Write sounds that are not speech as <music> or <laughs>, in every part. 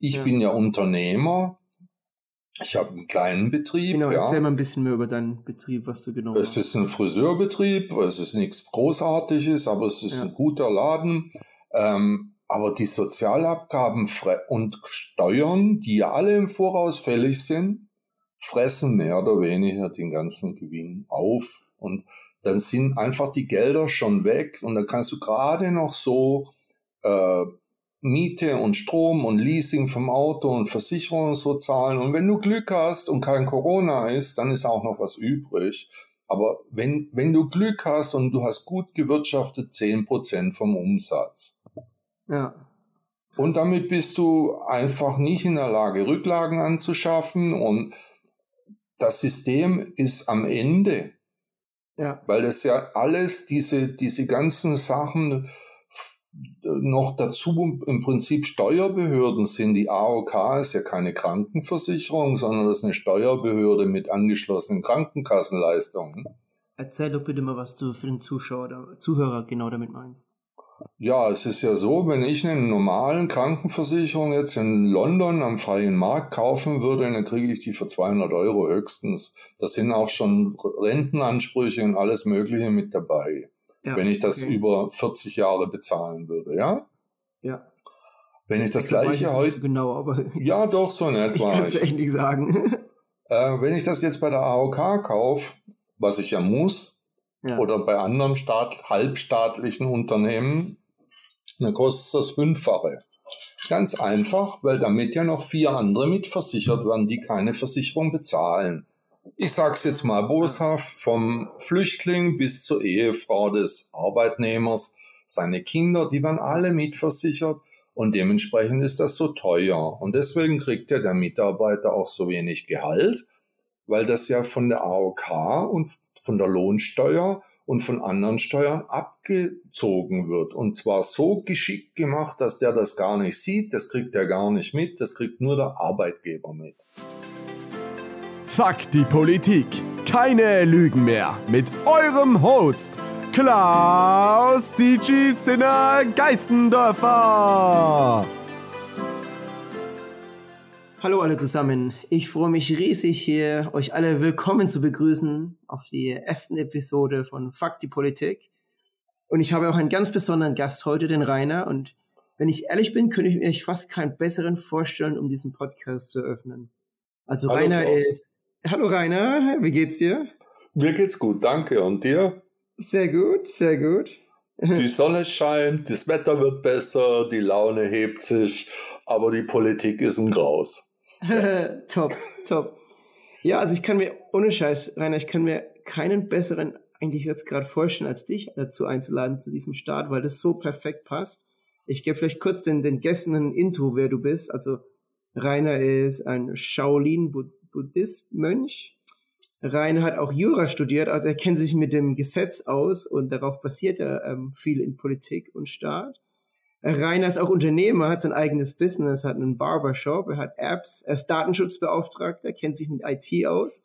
Ich ja. bin ja Unternehmer. Ich habe einen kleinen Betrieb. Genau, ja. erzähl mal ein bisschen mehr über deinen Betrieb, was du genau. Es ist ein Friseurbetrieb, es ist nichts Großartiges, aber es ist ja. ein guter Laden. Ähm, aber die Sozialabgaben und Steuern, die ja alle im Voraus fällig sind, fressen mehr oder weniger den ganzen Gewinn auf. Und dann sind einfach die Gelder schon weg und dann kannst du gerade noch so äh, Miete und Strom und Leasing vom Auto und Versicherung so zahlen. Und wenn du Glück hast und kein Corona ist, dann ist auch noch was übrig. Aber wenn, wenn du Glück hast und du hast gut gewirtschaftet, 10% vom Umsatz. Ja. Und damit bist du einfach nicht in der Lage, Rücklagen anzuschaffen und das System ist am Ende. Ja. Weil das ja alles, diese, diese ganzen Sachen noch dazu im Prinzip Steuerbehörden sind. Die AOK ist ja keine Krankenversicherung, sondern das ist eine Steuerbehörde mit angeschlossenen Krankenkassenleistungen. Erzähl doch bitte mal, was du für den Zuschauer, Zuhörer genau damit meinst. Ja, es ist ja so, wenn ich eine normalen Krankenversicherung jetzt in London am freien Markt kaufen würde, dann kriege ich die für 200 Euro höchstens. Da sind auch schon Rentenansprüche und alles Mögliche mit dabei. Ja, wenn ich das okay. über 40 Jahre bezahlen würde, ja? Ja. Wenn ich das ich gleiche heute. So genau, aber. <laughs> Ja, doch, so in <laughs> etwa. Ich kann es echt nicht sagen. <laughs> Äh, wenn ich das jetzt bei der AOK kaufe, was ich ja muss, ja. oder bei anderen Staat, halbstaatlichen Unternehmen, dann kostet das Fünffache. Ganz einfach, weil damit ja noch vier andere mitversichert werden, die keine Versicherung bezahlen. Ich sag's jetzt mal boshaft, vom Flüchtling bis zur Ehefrau des Arbeitnehmers, seine Kinder, die werden alle mitversichert und dementsprechend ist das so teuer. Und deswegen kriegt ja der Mitarbeiter auch so wenig Gehalt, weil das ja von der AOK und von der Lohnsteuer und von anderen Steuern abgezogen wird. Und zwar so geschickt gemacht, dass der das gar nicht sieht, das kriegt er gar nicht mit, das kriegt nur der Arbeitgeber mit. Fuck die Politik. Keine Lügen mehr. Mit eurem Host Klaus CG Sinner Geißendörfer. Hallo alle zusammen. Ich freue mich riesig hier, euch alle willkommen zu begrüßen auf die ersten Episode von Fuck die Politik. Und ich habe auch einen ganz besonderen Gast heute, den Rainer. Und wenn ich ehrlich bin, könnte ich mir fast keinen besseren vorstellen, um diesen Podcast zu eröffnen. Also Hallo, Rainer Klaus. ist. Hallo Rainer, wie geht's dir? Mir geht's gut, danke. Und dir? Sehr gut, sehr gut. Die Sonne scheint, das Wetter wird besser, die Laune hebt sich, aber die Politik ist ein Graus. <laughs> top, top. Ja, also ich kann mir, ohne Scheiß, Rainer, ich kann mir keinen besseren eigentlich jetzt gerade vorstellen, als dich dazu einzuladen zu diesem Start, weil das so perfekt passt. Ich gebe vielleicht kurz den, den Gästen ein Intro, wer du bist. Also Rainer ist ein Shaolin-Buddhist-Mönch. Rainer hat auch Jura studiert, also er kennt sich mit dem Gesetz aus und darauf basiert er ähm, viel in Politik und Staat. Rainer ist auch Unternehmer, hat sein eigenes Business, hat einen Barbershop, er hat Apps, er ist Datenschutzbeauftragter, kennt sich mit IT aus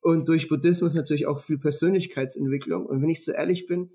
und durch Buddhismus natürlich auch viel Persönlichkeitsentwicklung. Und wenn ich so ehrlich bin,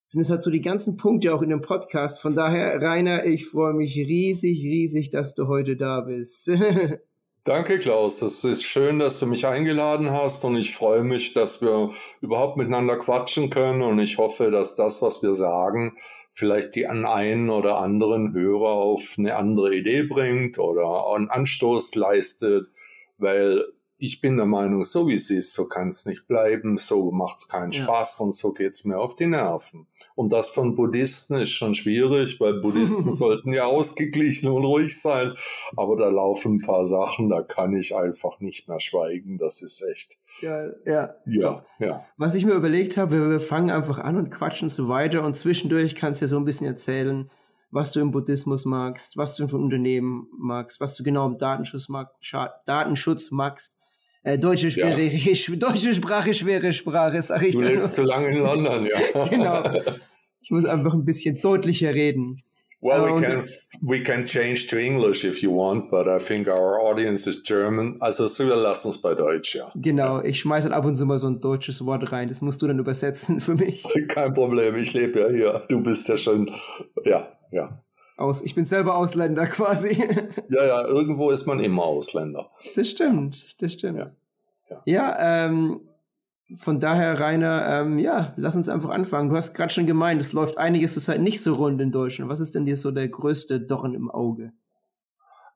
sind es halt so die ganzen Punkte auch in dem Podcast. Von daher, Rainer, ich freue mich riesig, riesig, dass du heute da bist. <laughs> Danke, Klaus. Es ist schön, dass du mich eingeladen hast und ich freue mich, dass wir überhaupt miteinander quatschen können und ich hoffe, dass das, was wir sagen, vielleicht die an einen oder anderen Hörer auf eine andere Idee bringt oder einen Anstoß leistet, weil ich bin der Meinung, so wie es ist, so kann es nicht bleiben, so macht es keinen ja. Spaß und so geht es mir auf die Nerven. Und das von Buddhisten ist schon schwierig, weil Buddhisten <laughs> sollten ja ausgeglichen und ruhig sein, aber da laufen ein paar Sachen, da kann ich einfach nicht mehr schweigen, das ist echt. Geil, ja. Ja, so. ja. Was ich mir überlegt habe, wir fangen einfach an und quatschen so weiter und zwischendurch kannst du ja so ein bisschen erzählen, was du im Buddhismus magst, was du von Unternehmen magst, was du genau im Datenschutz, magst, Datenschutz magst äh, deutsche, Sprache, ja. <laughs> deutsche Sprache, schwere Sprache, sag ich Du lebst zu lange in London, ja. <laughs> genau. Ich muss einfach ein bisschen deutlicher reden. Well, we can we can change to English if you want, but I think our audience is German. Also so wir lassen es bei Deutsch, ja. Genau, ich schmeiße halt ab und zu mal so ein deutsches Wort rein. Das musst du dann übersetzen <laughs> für mich. Kein Problem, ich lebe ja hier. Du bist ja schon, ja, ja. Aus, ich bin selber Ausländer <laughs> quasi. ja, ja, irgendwo ist man immer Ausländer. Das stimmt, das stimmt. Ja, ja. ja ähm, von daher, Rainer, ähm, ja, lass uns einfach anfangen. Du hast gerade schon gemeint, es läuft einiges zurzeit nicht so rund in Deutschland. Was ist denn dir so der größte Dorn im Auge?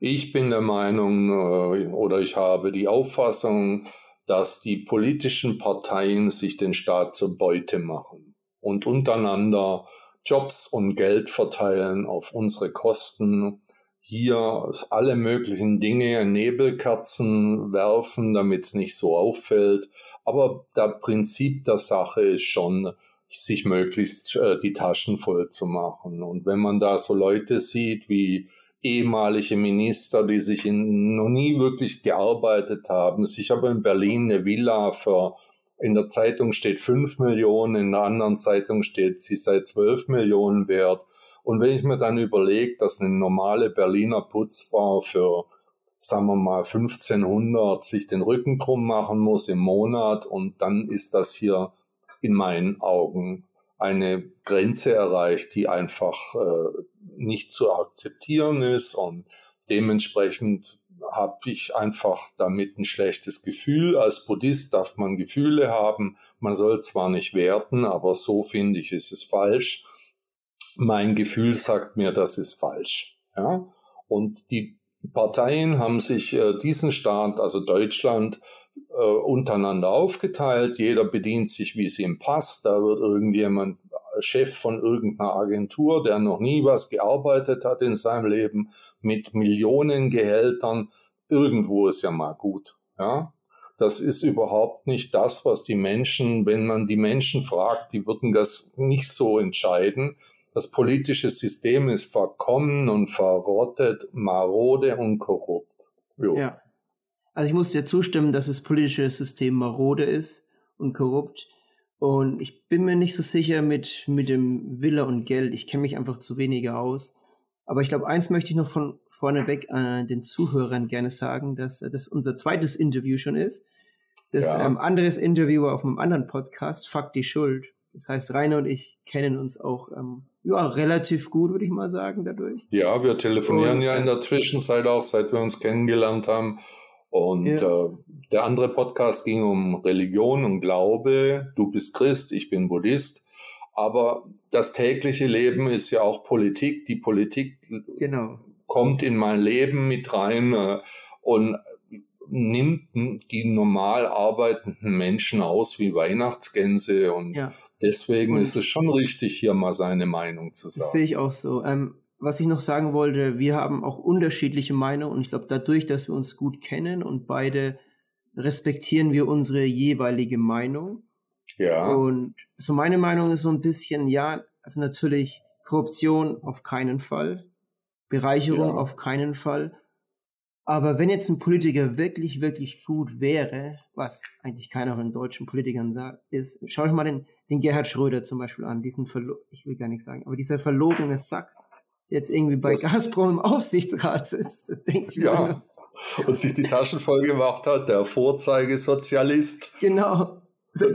Ich bin der Meinung äh, oder ich habe die Auffassung, dass die politischen Parteien sich den Staat zur Beute machen und untereinander Jobs und Geld verteilen auf unsere Kosten, hier alle möglichen Dinge, Nebelkerzen werfen, damit es nicht so auffällt. Aber der Prinzip der Sache ist schon, sich möglichst äh, die Taschen voll zu machen. Und wenn man da so Leute sieht wie ehemalige Minister, die sich in, noch nie wirklich gearbeitet haben, sich aber in Berlin eine Villa für in der Zeitung steht 5 Millionen, in der anderen Zeitung steht, sie sei 12 Millionen wert. Und wenn ich mir dann überlege, dass eine normale Berliner Putzfrau für, sagen wir mal, 1500 sich den Rücken krumm machen muss im Monat und dann ist das hier in meinen Augen eine Grenze erreicht, die einfach äh, nicht zu akzeptieren ist und dementsprechend habe ich einfach damit ein schlechtes Gefühl. Als Buddhist darf man Gefühle haben. Man soll zwar nicht werten, aber so finde ich, ist es falsch. Mein Gefühl sagt mir, das ist falsch. Ja? Und die Parteien haben sich äh, diesen Staat, also Deutschland, äh, untereinander aufgeteilt. Jeder bedient sich, wie es ihm passt. Da wird irgendjemand Chef von irgendeiner Agentur, der noch nie was gearbeitet hat in seinem Leben, mit Millionen Gehältern. Irgendwo ist ja mal gut. Ja, das ist überhaupt nicht das, was die Menschen, wenn man die Menschen fragt, die würden das nicht so entscheiden. Das politische System ist verkommen und verrottet, marode und korrupt. Jo. Ja. Also ich muss dir zustimmen, dass das politische System marode ist und korrupt. Und ich bin mir nicht so sicher mit, mit dem Wille und Geld. Ich kenne mich einfach zu weniger aus. Aber ich glaube, eins möchte ich noch von vorneweg äh, den Zuhörern gerne sagen, dass das unser zweites Interview schon ist. Das ja. ähm, anderes Interview auf einem anderen Podcast, Fuck die Schuld. Das heißt, Rainer und ich kennen uns auch ähm, ja, relativ gut, würde ich mal sagen, dadurch. Ja, wir telefonieren und, ja in der Zwischenzeit auch, seit wir uns kennengelernt haben. Und ja. äh, der andere Podcast ging um Religion und Glaube. Du bist Christ, ich bin Buddhist. Aber das tägliche Leben ist ja auch Politik. Die Politik genau. kommt in mein Leben mit rein äh, und nimmt die normal arbeitenden Menschen aus wie Weihnachtsgänse. Und ja. deswegen und ist es schon richtig, hier mal seine Meinung zu sagen. Das sehe ich auch so. Ähm, was ich noch sagen wollte, wir haben auch unterschiedliche Meinungen und ich glaube, dadurch, dass wir uns gut kennen und beide respektieren wir unsere jeweilige Meinung. Ja. Und so meine Meinung ist so ein bisschen, ja, also natürlich Korruption auf keinen Fall, Bereicherung ja. auf keinen Fall. Aber wenn jetzt ein Politiker wirklich, wirklich gut wäre, was eigentlich keiner von deutschen Politikern sagt, ist, schau euch mal den, den Gerhard Schröder zum Beispiel an, diesen Verlo ich will gar nichts sagen, aber dieser verlogene Sack, jetzt irgendwie bei das Gazprom im Aufsichtsrat sitzt, denke ich ja. mir. Und sich die Taschen voll gemacht hat, der Vorzeigesozialist. Genau.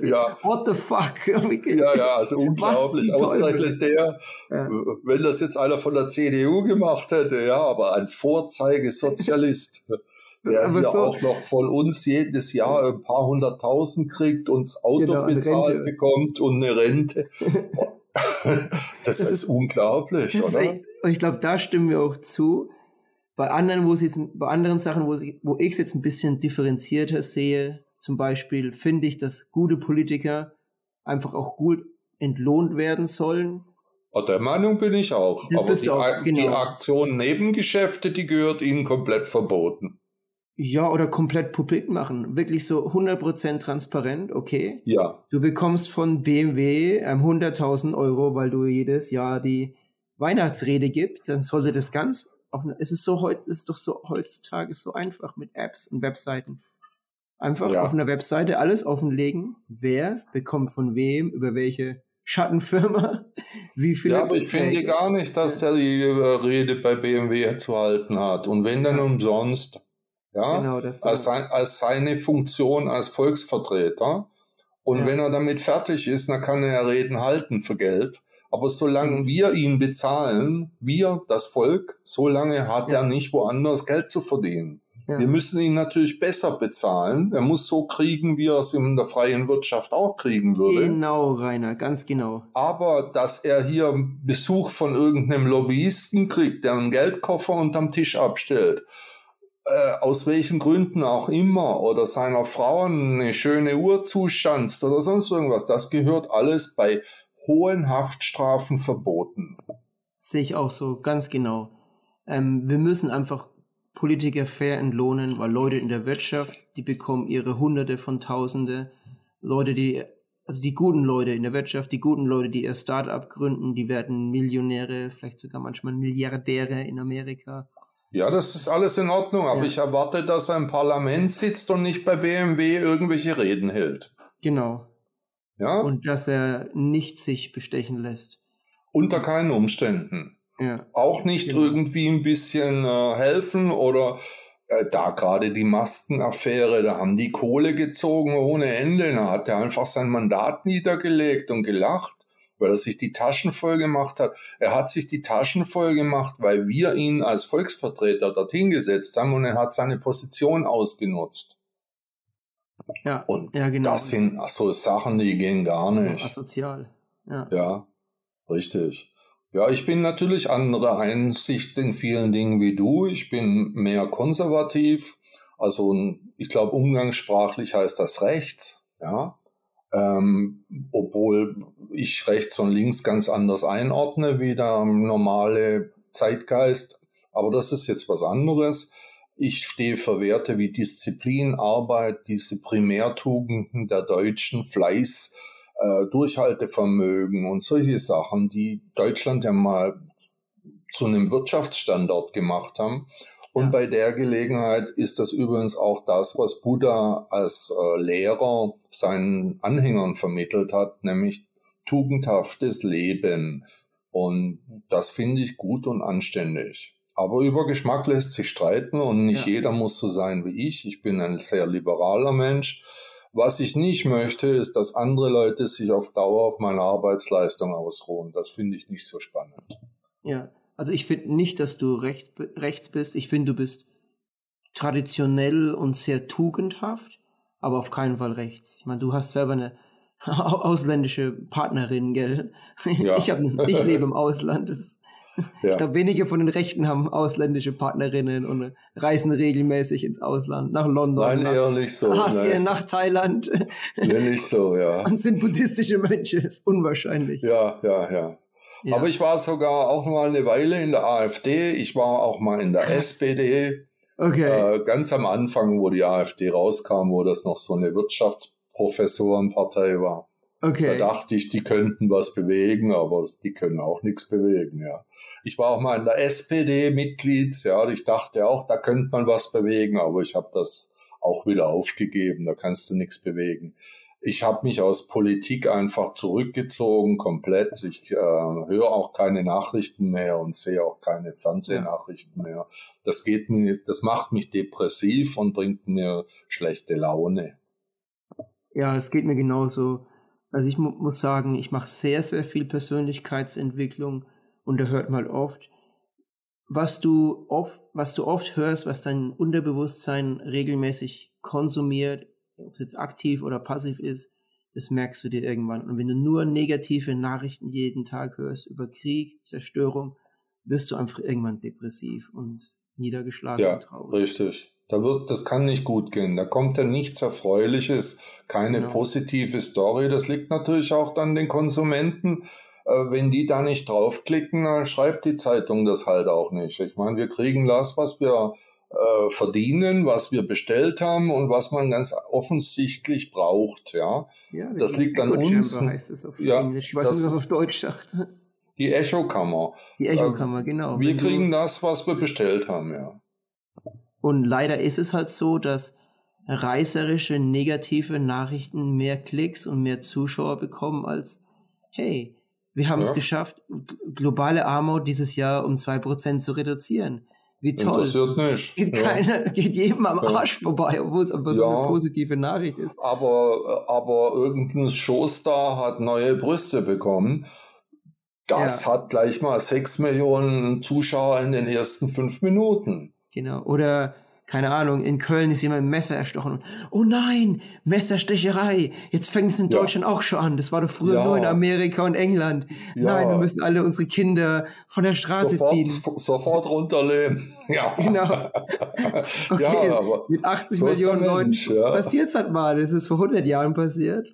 Ja. What the fuck? <laughs> ja, ja, also unglaublich. Ausgerechnet der, ja. wenn das jetzt einer von der CDU gemacht hätte, ja, aber ein Vorzeigesozialist. <laughs> der aber hier so, auch noch von uns jedes Jahr ein paar hunderttausend kriegt und das Auto genau, bezahlt bekommt und eine Rente. <laughs> das, das, ist, unglaublich, das oder? Ist, und ich glaube, da stimmen wir auch zu. Bei anderen, wo jetzt, bei anderen Sachen, wo, wo ich es jetzt ein bisschen differenzierter sehe, zum Beispiel finde ich, dass gute Politiker einfach auch gut entlohnt werden sollen. Der Meinung bin ich auch. Das Aber die, auch, genau. die Aktion Nebengeschäfte, die gehört ihnen komplett verboten. Ja, oder komplett publik machen. Wirklich so 100% transparent, okay? Ja. Du bekommst von BMW ähm, 100.000 Euro, weil du jedes Jahr die Weihnachtsrede gibt, dann sollte das ganz offen. Es ist so heute, ist doch so heutzutage so einfach mit Apps und Webseiten. Einfach ja. auf einer Webseite alles offenlegen, wer bekommt von wem, über welche Schattenfirma, <laughs> wie viele. Ja, aber ich finde gar nicht, dass der die äh, Rede bei BMW zu halten hat. Und wenn dann umsonst, ja, genau, das als, sein, als seine Funktion als Volksvertreter. Und ja. wenn er damit fertig ist, dann kann er ja Reden halten für Geld. Aber solange wir ihn bezahlen, wir, das Volk, solange hat ja. er nicht woanders Geld zu verdienen. Ja. Wir müssen ihn natürlich besser bezahlen. Er muss so kriegen, wie er es in der freien Wirtschaft auch kriegen würde. Genau, Rainer, ganz genau. Aber dass er hier Besuch von irgendeinem Lobbyisten kriegt, der einen Geldkoffer unterm Tisch abstellt, äh, aus welchen Gründen auch immer, oder seiner Frau eine schöne Uhr zuschanzt oder sonst irgendwas, das gehört alles bei hohen Haftstrafen verboten. Sehe ich auch so, ganz genau. Ähm, wir müssen einfach Politiker fair entlohnen, weil Leute in der Wirtschaft, die bekommen ihre Hunderte von Tausende. Leute, die, also die guten Leute in der Wirtschaft, die guten Leute, die ihr Start-up gründen, die werden Millionäre, vielleicht sogar manchmal Milliardäre in Amerika. Ja, das ist alles in Ordnung, aber ja. ich erwarte, dass er im Parlament sitzt und nicht bei BMW irgendwelche Reden hält. Genau. Ja. Und dass er nicht sich bestechen lässt. Unter keinen Umständen. Ja. Auch nicht genau. irgendwie ein bisschen äh, helfen oder äh, da gerade die Maskenaffäre, da haben die Kohle gezogen ohne Ende. Da hat er einfach sein Mandat niedergelegt und gelacht, weil er sich die Taschen voll gemacht hat. Er hat sich die Taschen voll gemacht, weil wir ihn als Volksvertreter dorthin gesetzt haben und er hat seine Position ausgenutzt. Ja, und ja, genau. das sind so Sachen, die gehen gar nicht. Asozial. Ja. ja, richtig. Ja, ich bin natürlich anderer Einsicht in vielen Dingen wie du. Ich bin mehr konservativ. Also ich glaube, umgangssprachlich heißt das rechts. Ja. Ähm, obwohl ich rechts und links ganz anders einordne wie der normale Zeitgeist. Aber das ist jetzt was anderes. Ich stehe für Werte wie Disziplin, Arbeit, diese Primärtugenden der Deutschen, Fleiß, äh, Durchhaltevermögen und solche Sachen, die Deutschland ja mal zu einem Wirtschaftsstandort gemacht haben. Und ja. bei der Gelegenheit ist das übrigens auch das, was Buddha als äh, Lehrer seinen Anhängern vermittelt hat, nämlich tugendhaftes Leben. Und das finde ich gut und anständig. Aber über Geschmack lässt sich streiten und nicht ja. jeder muss so sein wie ich. Ich bin ein sehr liberaler Mensch. Was ich nicht möchte, ist, dass andere Leute sich auf Dauer auf meine Arbeitsleistung ausruhen. Das finde ich nicht so spannend. Ja, also ich finde nicht, dass du recht, rechts bist. Ich finde, du bist traditionell und sehr tugendhaft, aber auf keinen Fall rechts. Ich meine, du hast selber eine <laughs> ausländische Partnerin, gell? Ja. Ich, hab, ich lebe im Ausland. Das ja. Ich glaube, wenige von den Rechten haben ausländische Partnerinnen und reisen regelmäßig ins Ausland, nach London. Nein, nach eher nicht so. Asien, nein. nach Thailand. Nee, nicht so, ja. <laughs> Und sind buddhistische Mönche, ist unwahrscheinlich. Ja, ja, ja. Ja. Aber ich war sogar auch mal eine Weile in der AfD, ich war auch mal in der Krass. SPD. Okay. Äh, ganz am Anfang, wo die AfD rauskam, wo das noch so eine Wirtschaftsprofessorenpartei war. Okay. Da dachte ich, die könnten was bewegen, aber die können auch nichts bewegen, ja. Ich war auch mal in der SPD Mitglied, ja, ich dachte auch, da könnte man was bewegen, aber ich habe das auch wieder aufgegeben, da kannst du nichts bewegen. Ich habe mich aus Politik einfach zurückgezogen, komplett. Ich äh, höre auch keine Nachrichten mehr und sehe auch keine Fernsehnachrichten mehr. Das geht mir, das macht mich depressiv und bringt mir schlechte Laune. Ja, es geht mir genauso. Also ich mu muss sagen, ich mache sehr, sehr viel Persönlichkeitsentwicklung und da hört man oft, was du oft, was du oft hörst, was dein Unterbewusstsein regelmäßig konsumiert, ob es jetzt aktiv oder passiv ist, das merkst du dir irgendwann. Und wenn du nur negative Nachrichten jeden Tag hörst über Krieg, Zerstörung, wirst du einfach irgendwann depressiv und niedergeschlagen ja, und traurig. Richtig. Da wird, das kann nicht gut gehen. Da kommt ja nichts Erfreuliches, keine genau. positive Story. Das liegt natürlich auch dann den Konsumenten. Äh, wenn die da nicht draufklicken, dann schreibt die Zeitung das halt auch nicht. Ich meine, wir kriegen das, was wir äh, verdienen, was wir bestellt haben und was man ganz offensichtlich braucht. Ja, ja das liegt an uns. Heißt es auf ja, Englisch. Ich weiß nicht, was auf Deutsch sagt. Die Echokammer. Die Echokammer, äh, genau. Wir kriegen das, was wir bestellt haben, ja. Und leider ist es halt so, dass reißerische, negative Nachrichten mehr Klicks und mehr Zuschauer bekommen als, hey, wir haben ja. es geschafft, globale Armut dieses Jahr um 2% zu reduzieren. Wie toll. Interessiert nicht. Geht, ja. keiner, geht jedem am Arsch ja. vorbei, obwohl es einfach so eine positive Nachricht ist. Aber, aber irgendein Showstar hat neue Brüste bekommen. Das hat gleich mal sechs Millionen Zuschauer in den ersten fünf Minuten. Genau. Oder keine Ahnung, in Köln ist jemand mit Messer erstochen. Und, oh nein, Messerstecherei. Jetzt fängt es in Deutschland ja. auch schon an. Das war doch früher ja. nur in Amerika und England. Ja. Nein, wir müssen alle unsere Kinder von der Straße sofort, ziehen. Sofort runterlehnen. <laughs> Ja. Genau. <laughs> Okay, ja, aber mit 80 so Millionen Leuten ja. passiert es halt mal. Das ist vor 100 Jahren passiert.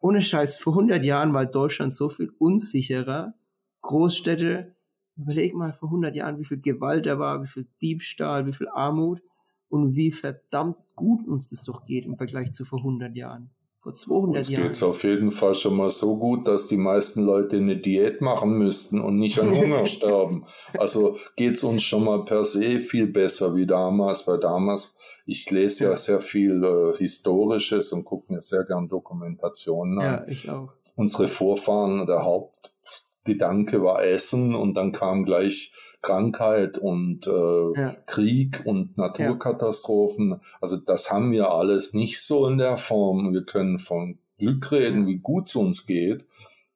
ohne Scheiß, vor 100 Jahren war Deutschland so viel unsicherer. Großstädte Überleg mal vor 100 Jahren, wie viel Gewalt da war, wie viel Diebstahl, wie viel Armut und wie verdammt gut uns das doch geht im Vergleich zu vor 100 Jahren. Vor 200 uns Jahren. Es geht auf jeden Fall schon mal so gut, dass die meisten Leute eine Diät machen müssten und nicht an Hunger <laughs> sterben. Also geht es uns schon mal per se viel besser wie damals, weil damals, ich lese ja, ja sehr viel äh, Historisches und gucke mir sehr gern Dokumentationen an. Ja, ich auch. Unsere Vorfahren, der Hauptgedanke war Essen und dann kam gleich Krankheit und äh, ja. Krieg und Naturkatastrophen. Ja. Also das haben wir alles nicht so in der Form. Wir können von Glück reden, wie gut es uns geht.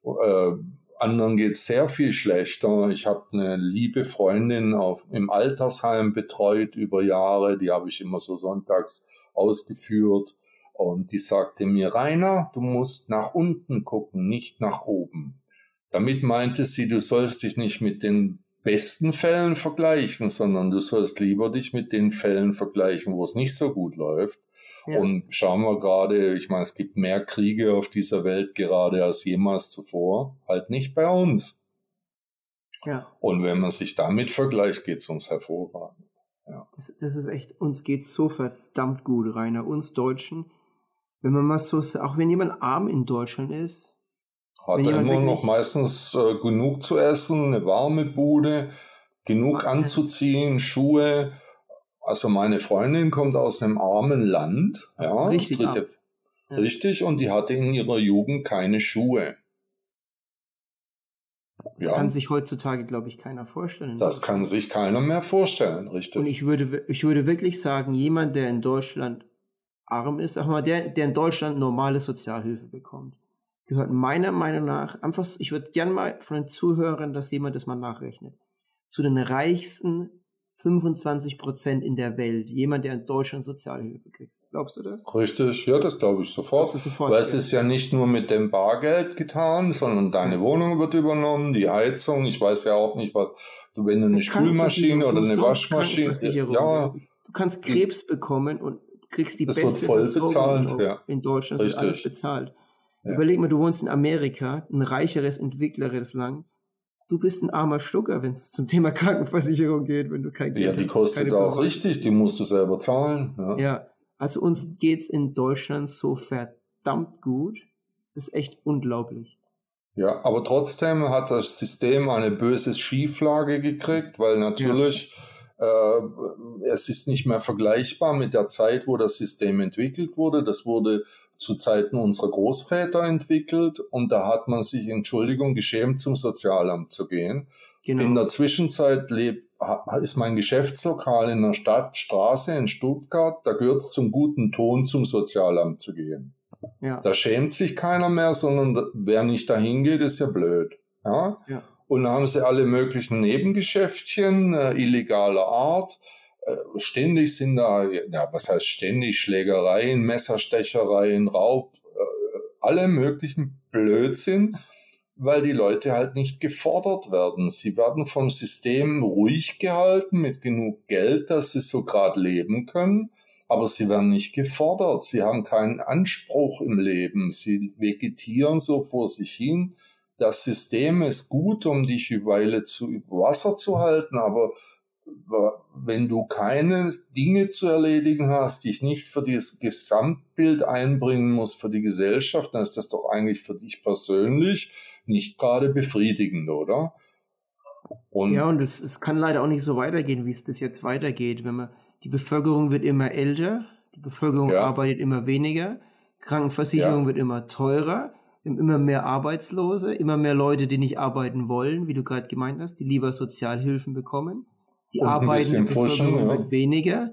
Äh, anderen geht es sehr viel schlechter. Ich habe eine liebe Freundin auf, im Altersheim betreut über Jahre. Die habe ich immer so sonntags ausgeführt. Und die sagte mir, Rainer, du musst nach unten gucken, nicht nach oben. Damit meinte sie, du sollst dich nicht mit den besten Fällen vergleichen, sondern du sollst lieber dich mit den Fällen vergleichen, wo es nicht so gut läuft. Ja. Und schauen wir gerade, ich meine, es gibt mehr Kriege auf dieser Welt gerade als jemals zuvor, halt nicht bei uns. Ja. Und wenn man sich damit vergleicht, geht es uns hervorragend. Ja. Das, das ist echt, uns geht so verdammt gut, Rainer, uns Deutschen. Wenn man mal so, auch wenn jemand arm in Deutschland ist, hat er immer noch meistens äh, genug zu essen, eine warme Bude, genug anzuziehen, Schuhe. Also meine Freundin kommt aus einem armen Land, ja, richtig, dritte, ja. richtig, und die hatte in ihrer Jugend keine Schuhe. Das ja. kann sich heutzutage, glaube ich, keiner vorstellen. Das kann sich keiner mehr vorstellen, richtig. Und ich würde, ich würde wirklich sagen, jemand, der in Deutschland arm ist, sag mal, der, der in Deutschland normale Sozialhilfe bekommt, gehört meiner Meinung nach einfach, ich würde gerne mal von den Zuhörern, dass jemand das mal nachrechnet, zu den reichsten 25 Prozent in der Welt. Jemand, der in Deutschland Sozialhilfe kriegt. Glaubst du das? Richtig, ja, das glaube ich sofort. sofort Weil es ist ja nicht nur mit dem Bargeld getan, sondern deine Wohnung wird übernommen, die Heizung. Ich weiß ja auch nicht, was, wenn du eine Spülmaschine oder eine Waschmaschine, ja. Du kannst Krebs bekommen und kriegst die das beste wird voll bezahlt, in, ja. in Deutschland. Wird alles bezahlt. Ja. Überleg mal, du wohnst in Amerika, ein reicheres, entwickleres Land. Du bist ein armer Schlucker, wenn es zum Thema Krankenversicherung geht, wenn du kein Geld hast. Ja, die kostet auch richtig, die musst du selber zahlen. Ja, ja also uns geht's in Deutschland so verdammt gut. Das ist echt unglaublich. Ja, aber trotzdem hat das System eine böse Schieflage gekriegt, weil natürlich ja. Äh, es ist nicht mehr vergleichbar mit der Zeit, wo das System entwickelt wurde. Das wurde zu Zeiten unserer Großväter entwickelt und da hat man sich, Entschuldigung, geschämt, zum Sozialamt zu gehen. Genau. In der Zwischenzeit lebt, ist mein Geschäftslokal in der Stadtstraße in Stuttgart, da gehört es zum guten Ton, zum Sozialamt zu gehen. Ja. Da schämt sich keiner mehr, sondern wer nicht dahin geht, ist ja blöd. Ja? ja. Und haben sie alle möglichen Nebengeschäftchen äh, illegaler Art. Äh, ständig sind da, ja, was heißt ständig, Schlägereien, Messerstechereien, Raub, äh, alle möglichen Blödsinn, weil die Leute halt nicht gefordert werden. Sie werden vom System ruhig gehalten mit genug Geld, dass sie so gerade leben können, aber sie werden nicht gefordert. Sie haben keinen Anspruch im Leben. Sie vegetieren so vor sich hin. Das System ist gut, um dich eine Weile zu Wasser zu halten, aber wenn du keine Dinge zu erledigen hast, die ich nicht für das Gesamtbild einbringen muss, für die Gesellschaft, dann ist das doch eigentlich für dich persönlich nicht gerade befriedigend, oder? Und ja, und es, es kann leider auch nicht so weitergehen, wie es bis jetzt weitergeht. Wenn man, die Bevölkerung wird immer älter, die Bevölkerung ja. arbeitet immer weniger, Krankenversicherung ja. wird immer teurer, immer mehr Arbeitslose, immer mehr Leute, die nicht arbeiten wollen, wie du gerade gemeint hast, die lieber Sozialhilfen bekommen die arbeiten Bevölkerung ja. weniger.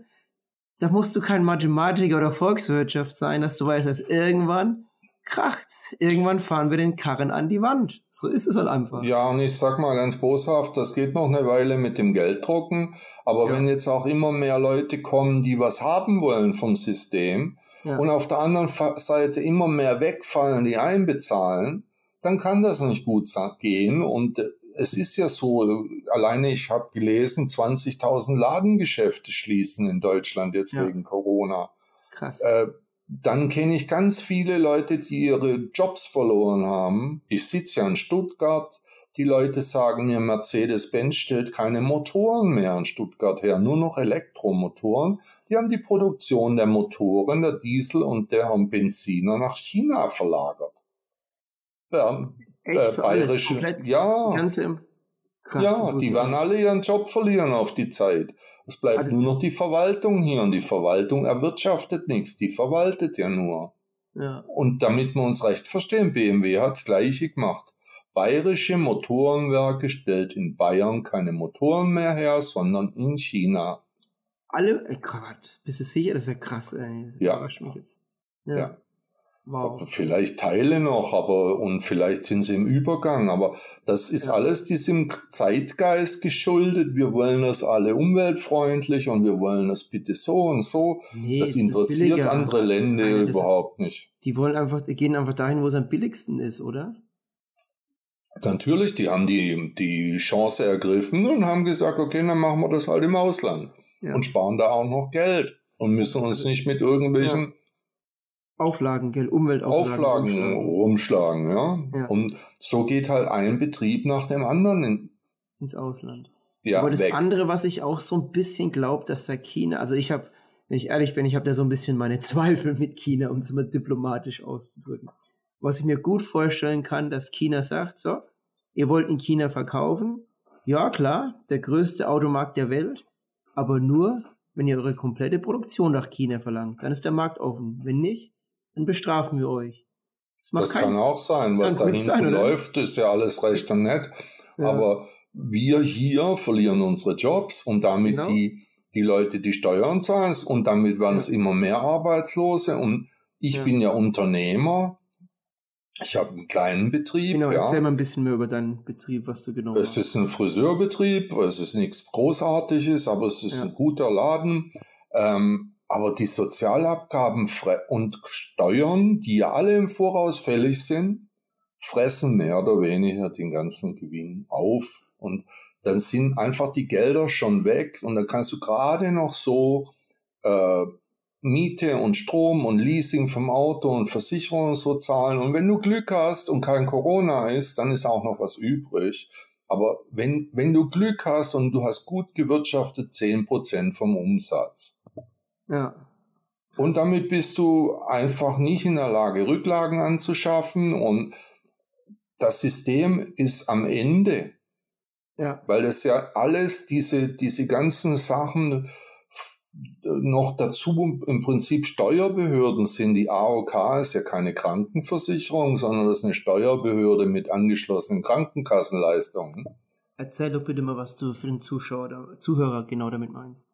Da musst du kein Mathematiker oder Volkswirtschaft sein, dass du weißt, dass irgendwann kracht's. Irgendwann fahren wir den Karren an die Wand. So ist es halt einfach. Ja, und ich sag mal ganz boshaft, das geht noch eine Weile mit dem Gelddrucken. Aber ja. wenn jetzt auch immer mehr Leute kommen, die was haben wollen vom System ja. und auf der anderen Seite immer mehr wegfallen, die einbezahlen, dann kann das nicht gut gehen. Und äh, es ist ja so, alleine ich habe gelesen, 20.000 Ladengeschäfte schließen in Deutschland jetzt ja. wegen Corona. Krass. Äh, dann kenne ich ganz viele Leute, die ihre Jobs verloren haben. Ich sitze ja in Stuttgart. Die Leute sagen mir, Mercedes-Benz stellt keine Motoren mehr in Stuttgart her, nur noch Elektromotoren. Die haben die Produktion der Motoren, der Diesel und der Benziner nach China verlagert. Ja, äh, bayerische, ja, Krass, ja, die werden alle ihren Job verlieren auf die Zeit. Es bleibt Alles nur noch die Verwaltung hier und die Verwaltung erwirtschaftet nichts, die verwaltet ja nur. Ja. Und damit wir uns recht verstehen, BMW hat das gleiche gemacht. Bayerische Motorenwerke stellt in Bayern keine Motoren mehr her, sondern in China. Alle, ey Gott, bist du sicher? Das ist ja krass, ey. Ja. Ja. ja. Wow. Vielleicht Teile noch, aber und vielleicht sind sie im Übergang, aber das ist ja. alles diesem Zeitgeist geschuldet. Wir wollen das alle umweltfreundlich und wir wollen das bitte so und so. Nee, das, das interessiert andere Länder Nein, überhaupt ist, nicht. Die wollen einfach, die gehen einfach dahin, wo es am billigsten ist, oder? Natürlich, die haben die, die Chance ergriffen und haben gesagt, okay, dann machen wir das halt im Ausland ja. und sparen da auch noch Geld und müssen uns nicht mit irgendwelchen ja Auflagen, gell, Umweltauflagen. Auflagen rumschlagen, ja? ja. Und so geht halt ein Betrieb nach dem anderen in, ins Ausland. Ja, Aber das weg. andere, was ich auch so ein bisschen glaube, dass da China, also ich habe, wenn ich ehrlich bin, ich habe da so ein bisschen meine <laughs> Zweifel mit China, um es mal diplomatisch auszudrücken. Was ich mir gut vorstellen kann, dass China sagt, so, ihr wollt in China verkaufen, ja klar, der größte Automarkt der Welt, aber nur, wenn ihr eure komplette Produktion nach China verlangt, dann ist der Markt offen. Wenn nicht, dann bestrafen wir euch. Das, das kann auch sein. Was da hinten sein, läuft, ist ja alles recht und nett. Ja. Aber wir hier verlieren unsere Jobs und damit genau. die, die Leute, die Steuern zahlen und damit werden ja. es immer mehr Arbeitslose. Und ich ja. bin ja Unternehmer. Ich habe einen kleinen Betrieb. Genau, ja. erzähl mal ein bisschen mehr über deinen Betrieb, was du genau Es ist ein Friseurbetrieb, es ist nichts Großartiges, aber es ist ein guter Laden. Ähm, aber die Sozialabgaben und Steuern, die ja alle im Voraus fällig sind, fressen mehr oder weniger den ganzen Gewinn auf. Und dann sind einfach die Gelder schon weg und dann kannst du gerade noch so äh, Miete und Strom und Leasing vom Auto und Versicherung so zahlen. Und wenn du Glück hast und kein Corona ist, dann ist auch noch was übrig. Aber wenn, wenn du Glück hast und du hast gut gewirtschaftet, zehn Prozent vom Umsatz. Ja. Und damit bist du einfach nicht in der Lage, Rücklagen anzuschaffen und das System ist am Ende. Ja. Weil das ja alles, diese, diese ganzen Sachen noch dazu im Prinzip Steuerbehörden sind. Die AOK ist ja keine Krankenversicherung, sondern das ist eine Steuerbehörde mit angeschlossenen Krankenkassenleistungen. Erzähl doch bitte mal, was du für den Zuschauer, Zuhörer genau damit meinst.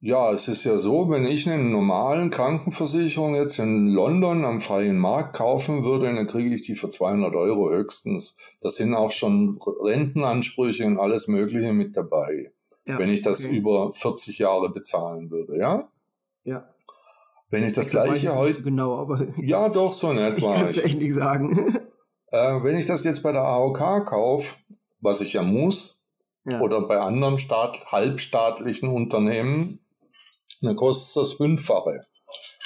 Ja, es ist ja so, wenn ich eine normalen Krankenversicherung jetzt in London am freien Markt kaufen würde, dann kriege ich die für 200 Euro höchstens. Da sind auch schon Rentenansprüche und alles Mögliche mit dabei. Ja, wenn ich das okay. über 40 Jahre bezahlen würde, ja? Ja. Wenn ich das ich gleiche heute. So genau, aber. <laughs> Ja, doch, so in <laughs> etwa. Ich kann es echt nicht sagen. <laughs> Äh, wenn ich das jetzt bei der AOK kaufe, was ich ja muss, ja. oder bei anderen Staat, halbstaatlichen Unternehmen, dann kostet das Fünffache.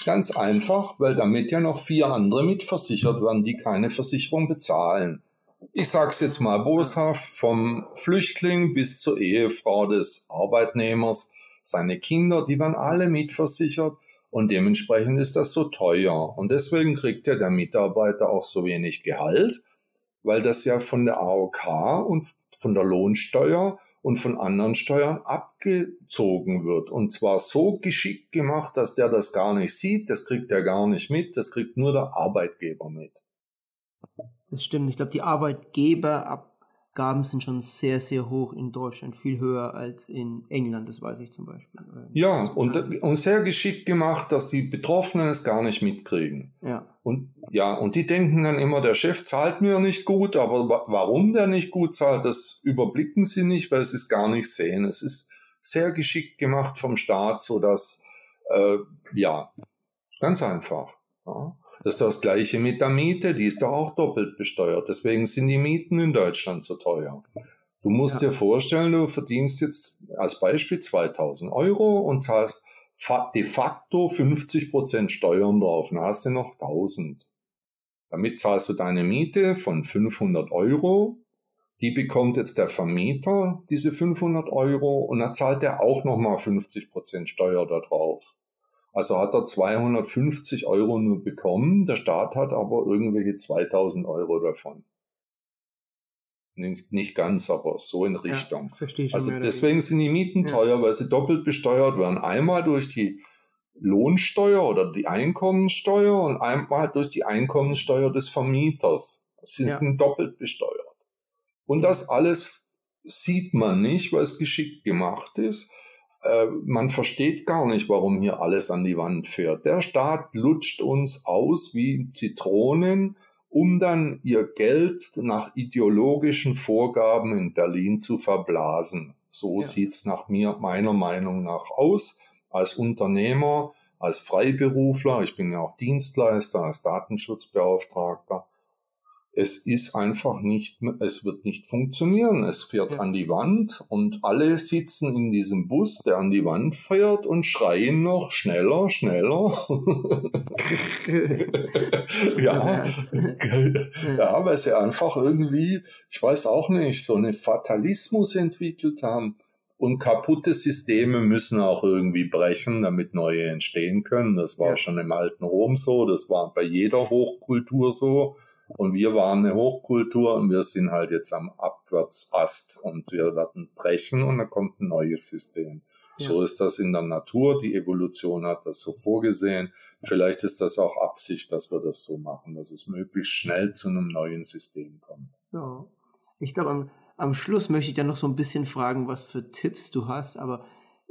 Ganz einfach, weil damit ja noch vier andere mitversichert werden, die keine Versicherung bezahlen. Ich sag's jetzt mal boshaft, vom Flüchtling bis zur Ehefrau des Arbeitnehmers, seine Kinder, die werden alle mitversichert und dementsprechend ist das so teuer. Und deswegen kriegt ja der Mitarbeiter auch so wenig Gehalt, weil das ja von der AOK und von der Lohnsteuer und von anderen Steuern abgezogen wird. Und zwar so geschickt gemacht, dass der das gar nicht sieht, das kriegt er gar nicht mit, das kriegt nur der Arbeitgeber mit. Das stimmt. Ich glaube, die Arbeitgeber ab, Gaben sind schon sehr, sehr hoch in Deutschland, viel höher als in England, das weiß ich zum Beispiel. Ja, und, und sehr geschickt gemacht, dass die Betroffenen es gar nicht mitkriegen. Ja. Und ja, und die denken dann immer, der Chef zahlt mir nicht gut, aber warum der nicht gut zahlt, das überblicken sie nicht, weil sie es gar nicht sehen. Es ist sehr geschickt gemacht vom Staat, sodass, äh, ja, ganz einfach. Ja. Das ist das gleiche mit der Miete, die ist doch auch doppelt besteuert. Deswegen sind die Mieten in Deutschland so teuer. Du musst ja. dir vorstellen, du verdienst jetzt als Beispiel 2000 Euro und zahlst de facto 50 Prozent Steuern drauf. Dann hast du noch 1000. Damit zahlst du deine Miete von 500 Euro. Die bekommt jetzt der Vermieter, diese 500 Euro, und dann zahlt er auch nochmal 50 Prozent Steuer da drauf. Also hat er 250 Euro nur bekommen, der Staat hat aber irgendwelche 2000 Euro davon. Nicht, nicht ganz, aber so in Richtung. Ja, also deswegen sind die Mieten ja. teuer, weil sie doppelt besteuert werden. Einmal durch die Lohnsteuer oder die Einkommensteuer und einmal durch die Einkommensteuer des Vermieters. Sie ja. sind doppelt besteuert. Und das alles sieht man nicht, weil es geschickt gemacht ist. Äh, man versteht gar nicht, warum hier alles an die Wand fährt. Der Staat lutscht uns aus wie Zitronen, um dann ihr Geld nach ideologischen Vorgaben in Berlin zu verblasen. So ja. sieht's nach mir, meiner Meinung nach aus. Als Unternehmer, als Freiberufler, ich bin ja auch Dienstleister, als Datenschutzbeauftragter, es ist einfach nicht, es wird nicht funktionieren. Es fährt ja. an die Wand und alle sitzen in diesem Bus, der an die Wand fährt und schreien noch schneller, schneller. <laughs> ja, <laughs> ja, weil sie einfach irgendwie, ich weiß auch nicht, so einen Fatalismus entwickelt haben. Und kaputte Systeme müssen auch irgendwie brechen, damit neue entstehen können. Das war ja. schon im alten Rom so, das war bei jeder Hochkultur so. Und wir waren eine Hochkultur und wir sind halt jetzt am Abwärtsast und wir werden brechen und dann kommt ein neues System. Ja. So ist das in der Natur. Die Evolution hat das so vorgesehen. Vielleicht ist das auch Absicht, dass wir das so machen, dass es möglichst schnell zu einem neuen System kommt. Ja. Ich glaube, am, am Schluss möchte ich dann noch so ein bisschen fragen, was für Tipps du hast. Aber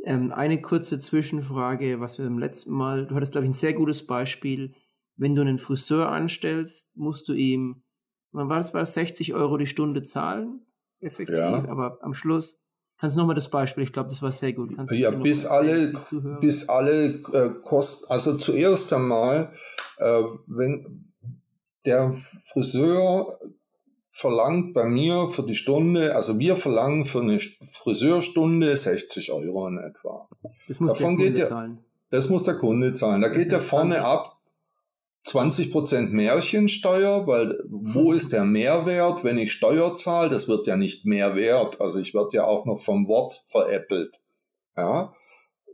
ähm, eine kurze Zwischenfrage, was wir im letzten Mal, du hattest, glaube ich, ein sehr gutes Beispiel wenn du einen Friseur anstellst, musst du ihm, man war das, war 60 Euro die Stunde zahlen, effektiv, ja. aber am Schluss Kannst du nochmal das Beispiel? Ich glaube, das war sehr gut. Kannst ja, bis alle, bis alle äh, Kosten, also zuerst einmal, äh, wenn der Friseur verlangt bei mir für die Stunde, also wir verlangen für eine Friseurstunde 60 Euro in etwa. Das muss Davon der Kunde der, zahlen. Das muss der Kunde zahlen. Da das geht er vorne ab 20 Prozent Märchensteuer, weil wo ist der Mehrwert, wenn ich Steuer zahle? Das wird ja nicht mehr wert. Also ich werde ja auch noch vom Wort veräppelt. Ja,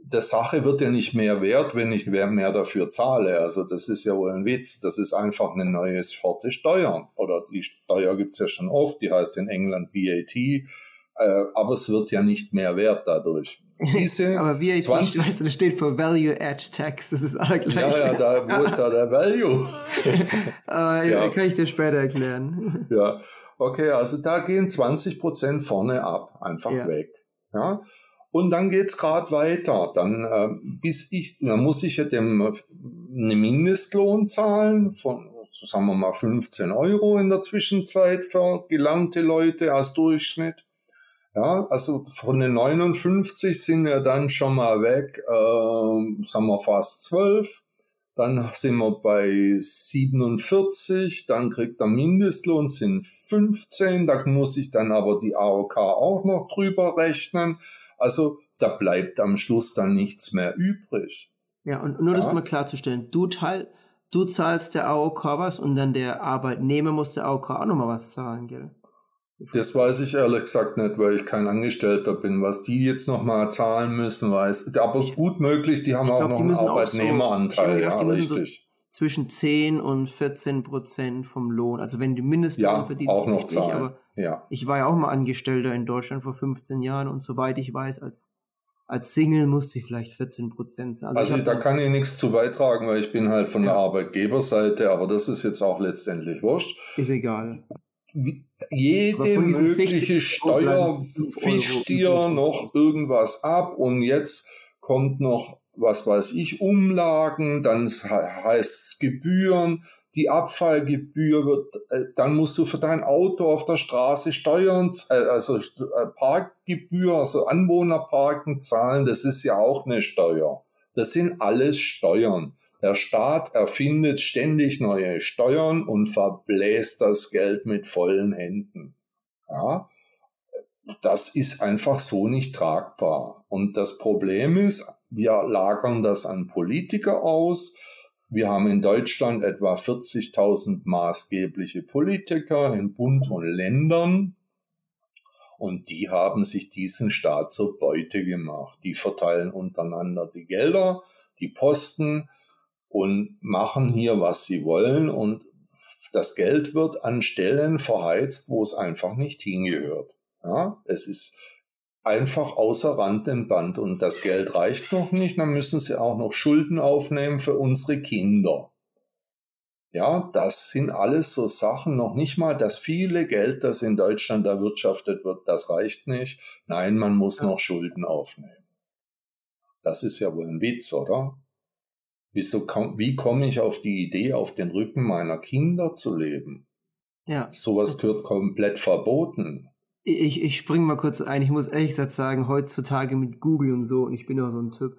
der Sache wird ja nicht mehr wert, wenn ich mehr dafür zahle. Also das ist ja wohl ein Witz. Das ist einfach eine neue Sorte Steuern. Oder die Steuer gibt's ja schon oft, die heißt in England VAT. Äh, aber es wird ja nicht mehr wert dadurch. Diese <laughs> Aber wie ich 20, nicht weiß, das steht für Value Add Tax, das ist allergleich. Ja, ja, da, wo ist da der Value? <laughs> äh, <laughs> ja. Kann ich dir später erklären. Ja, okay, also da gehen 20 Prozent vorne ab, einfach ja. weg. Ja, und dann geht's gerade weiter. Dann äh, bis ich, dann muss ich ja dem äh, eine Mindestlohn zahlen von, sagen wir mal 15 Euro in der Zwischenzeit für gelernte Leute als Durchschnitt. Ja, also von den 59 sind wir dann schon mal weg, äh, sagen wir fast 12. Dann sind wir bei 47, dann kriegt der Mindestlohn sind 15, da muss ich dann aber die AOK auch noch drüber rechnen. Also da bleibt am Schluss dann nichts mehr übrig. Ja, und nur ja. das mal klarzustellen, du teil, du zahlst der AOK was und dann der Arbeitnehmer muss der AOK auch nochmal was zahlen, gell? Das weiß ich ehrlich gesagt nicht, weil ich kein Angestellter bin. Was die jetzt nochmal zahlen müssen, weiß. Aber gut möglich, die haben glaub, auch noch einen Arbeitnehmeranteil. So, ja, richtig. So zwischen 10 und 14 Prozent vom Lohn. Also wenn du Mindestlohn ja, verdienst, auch noch zahlen. aber ja. ich war ja auch mal Angestellter in Deutschland vor 15 Jahren und soweit ich weiß, als als Single musste ich vielleicht 14 Prozent sein. Also, also da kann ich nichts zu beitragen, weil ich bin halt von ja. der Arbeitgeberseite, aber das ist jetzt auch letztendlich wurscht. Ist egal. Jede mögliche Steuer fischt dir noch irgendwas ab und jetzt kommt noch, was weiß ich, Umlagen, dann heißt es Gebühren, die Abfallgebühr wird, äh, dann musst du für dein Auto auf der Straße Steuern, äh, also äh, Parkgebühr, also Anwohnerparken zahlen, das ist ja auch eine Steuer. Das sind alles Steuern. Der Staat erfindet ständig neue Steuern und verbläst das Geld mit vollen Händen. Ja, das ist einfach so nicht tragbar. Und das Problem ist, wir lagern das an Politiker aus. Wir haben in Deutschland etwa 40.000 maßgebliche Politiker in Bund und Ländern. Und die haben sich diesen Staat zur Beute gemacht. Die verteilen untereinander die Gelder, die Posten, und machen hier, was sie wollen und das Geld wird an Stellen verheizt, wo es einfach nicht hingehört. Ja, es ist einfach außer Rand und Band und das Geld reicht noch nicht, dann müssen sie auch noch Schulden aufnehmen für unsere Kinder. Ja, das sind alles so Sachen, noch nicht mal das viele Geld, das in Deutschland erwirtschaftet wird, das reicht nicht. Nein, man muss noch Schulden aufnehmen. Das ist ja wohl ein Witz, oder? Wieso komm, wie komme ich auf die Idee, auf den Rücken meiner Kinder zu leben? Ja. Sowas gehört komplett verboten. Ich, ich springe mal kurz ein. Ich muss ehrlich gesagt sagen, heutzutage mit Google und so, und ich bin auch so ein Typ,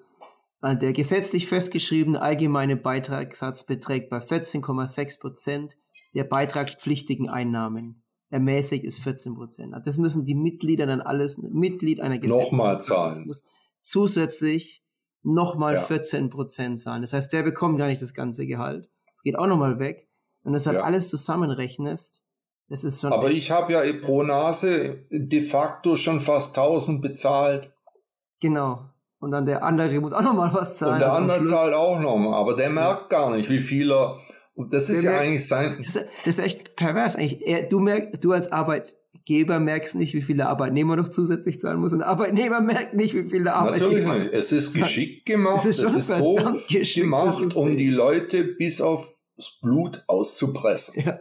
äh, der gesetzlich festgeschriebene allgemeine Beitragssatz beträgt bei 14,6 Prozent der beitragspflichtigen Einnahmen. Ermäßigt ist 14 Prozent. Das müssen die Mitglieder dann alles, Mitglied einer Gesellschaft. Nochmal zahlen. Muss zusätzlich nochmal ja. 14 Prozent zahlen. Das heißt, der bekommt gar nicht das ganze Gehalt. Es geht auch nochmal weg. Wenn du das halt ja. alles zusammenrechnest, das ist schon. Aber ich habe ja pro Nase de facto schon fast 1000 bezahlt. Genau. Und dann der andere muss auch nochmal was zahlen. Und der also andere zahlt auch nochmal, aber der merkt gar nicht, wie viel er. Das ist der ja merkt, eigentlich sein. Das ist, das ist echt pervers eigentlich. Er, du merkst, du als Arbeit, Arbeitgeber merkt nicht, wie viel der Arbeitnehmer noch zusätzlich zahlen muss und der Arbeitnehmer merkt nicht, wie viel der Arbeitgeber... Natürlich nicht. Es ist geschickt gemacht, es ist, es ist so gemacht, um die Leute bis aufs Blut auszupressen. Ja.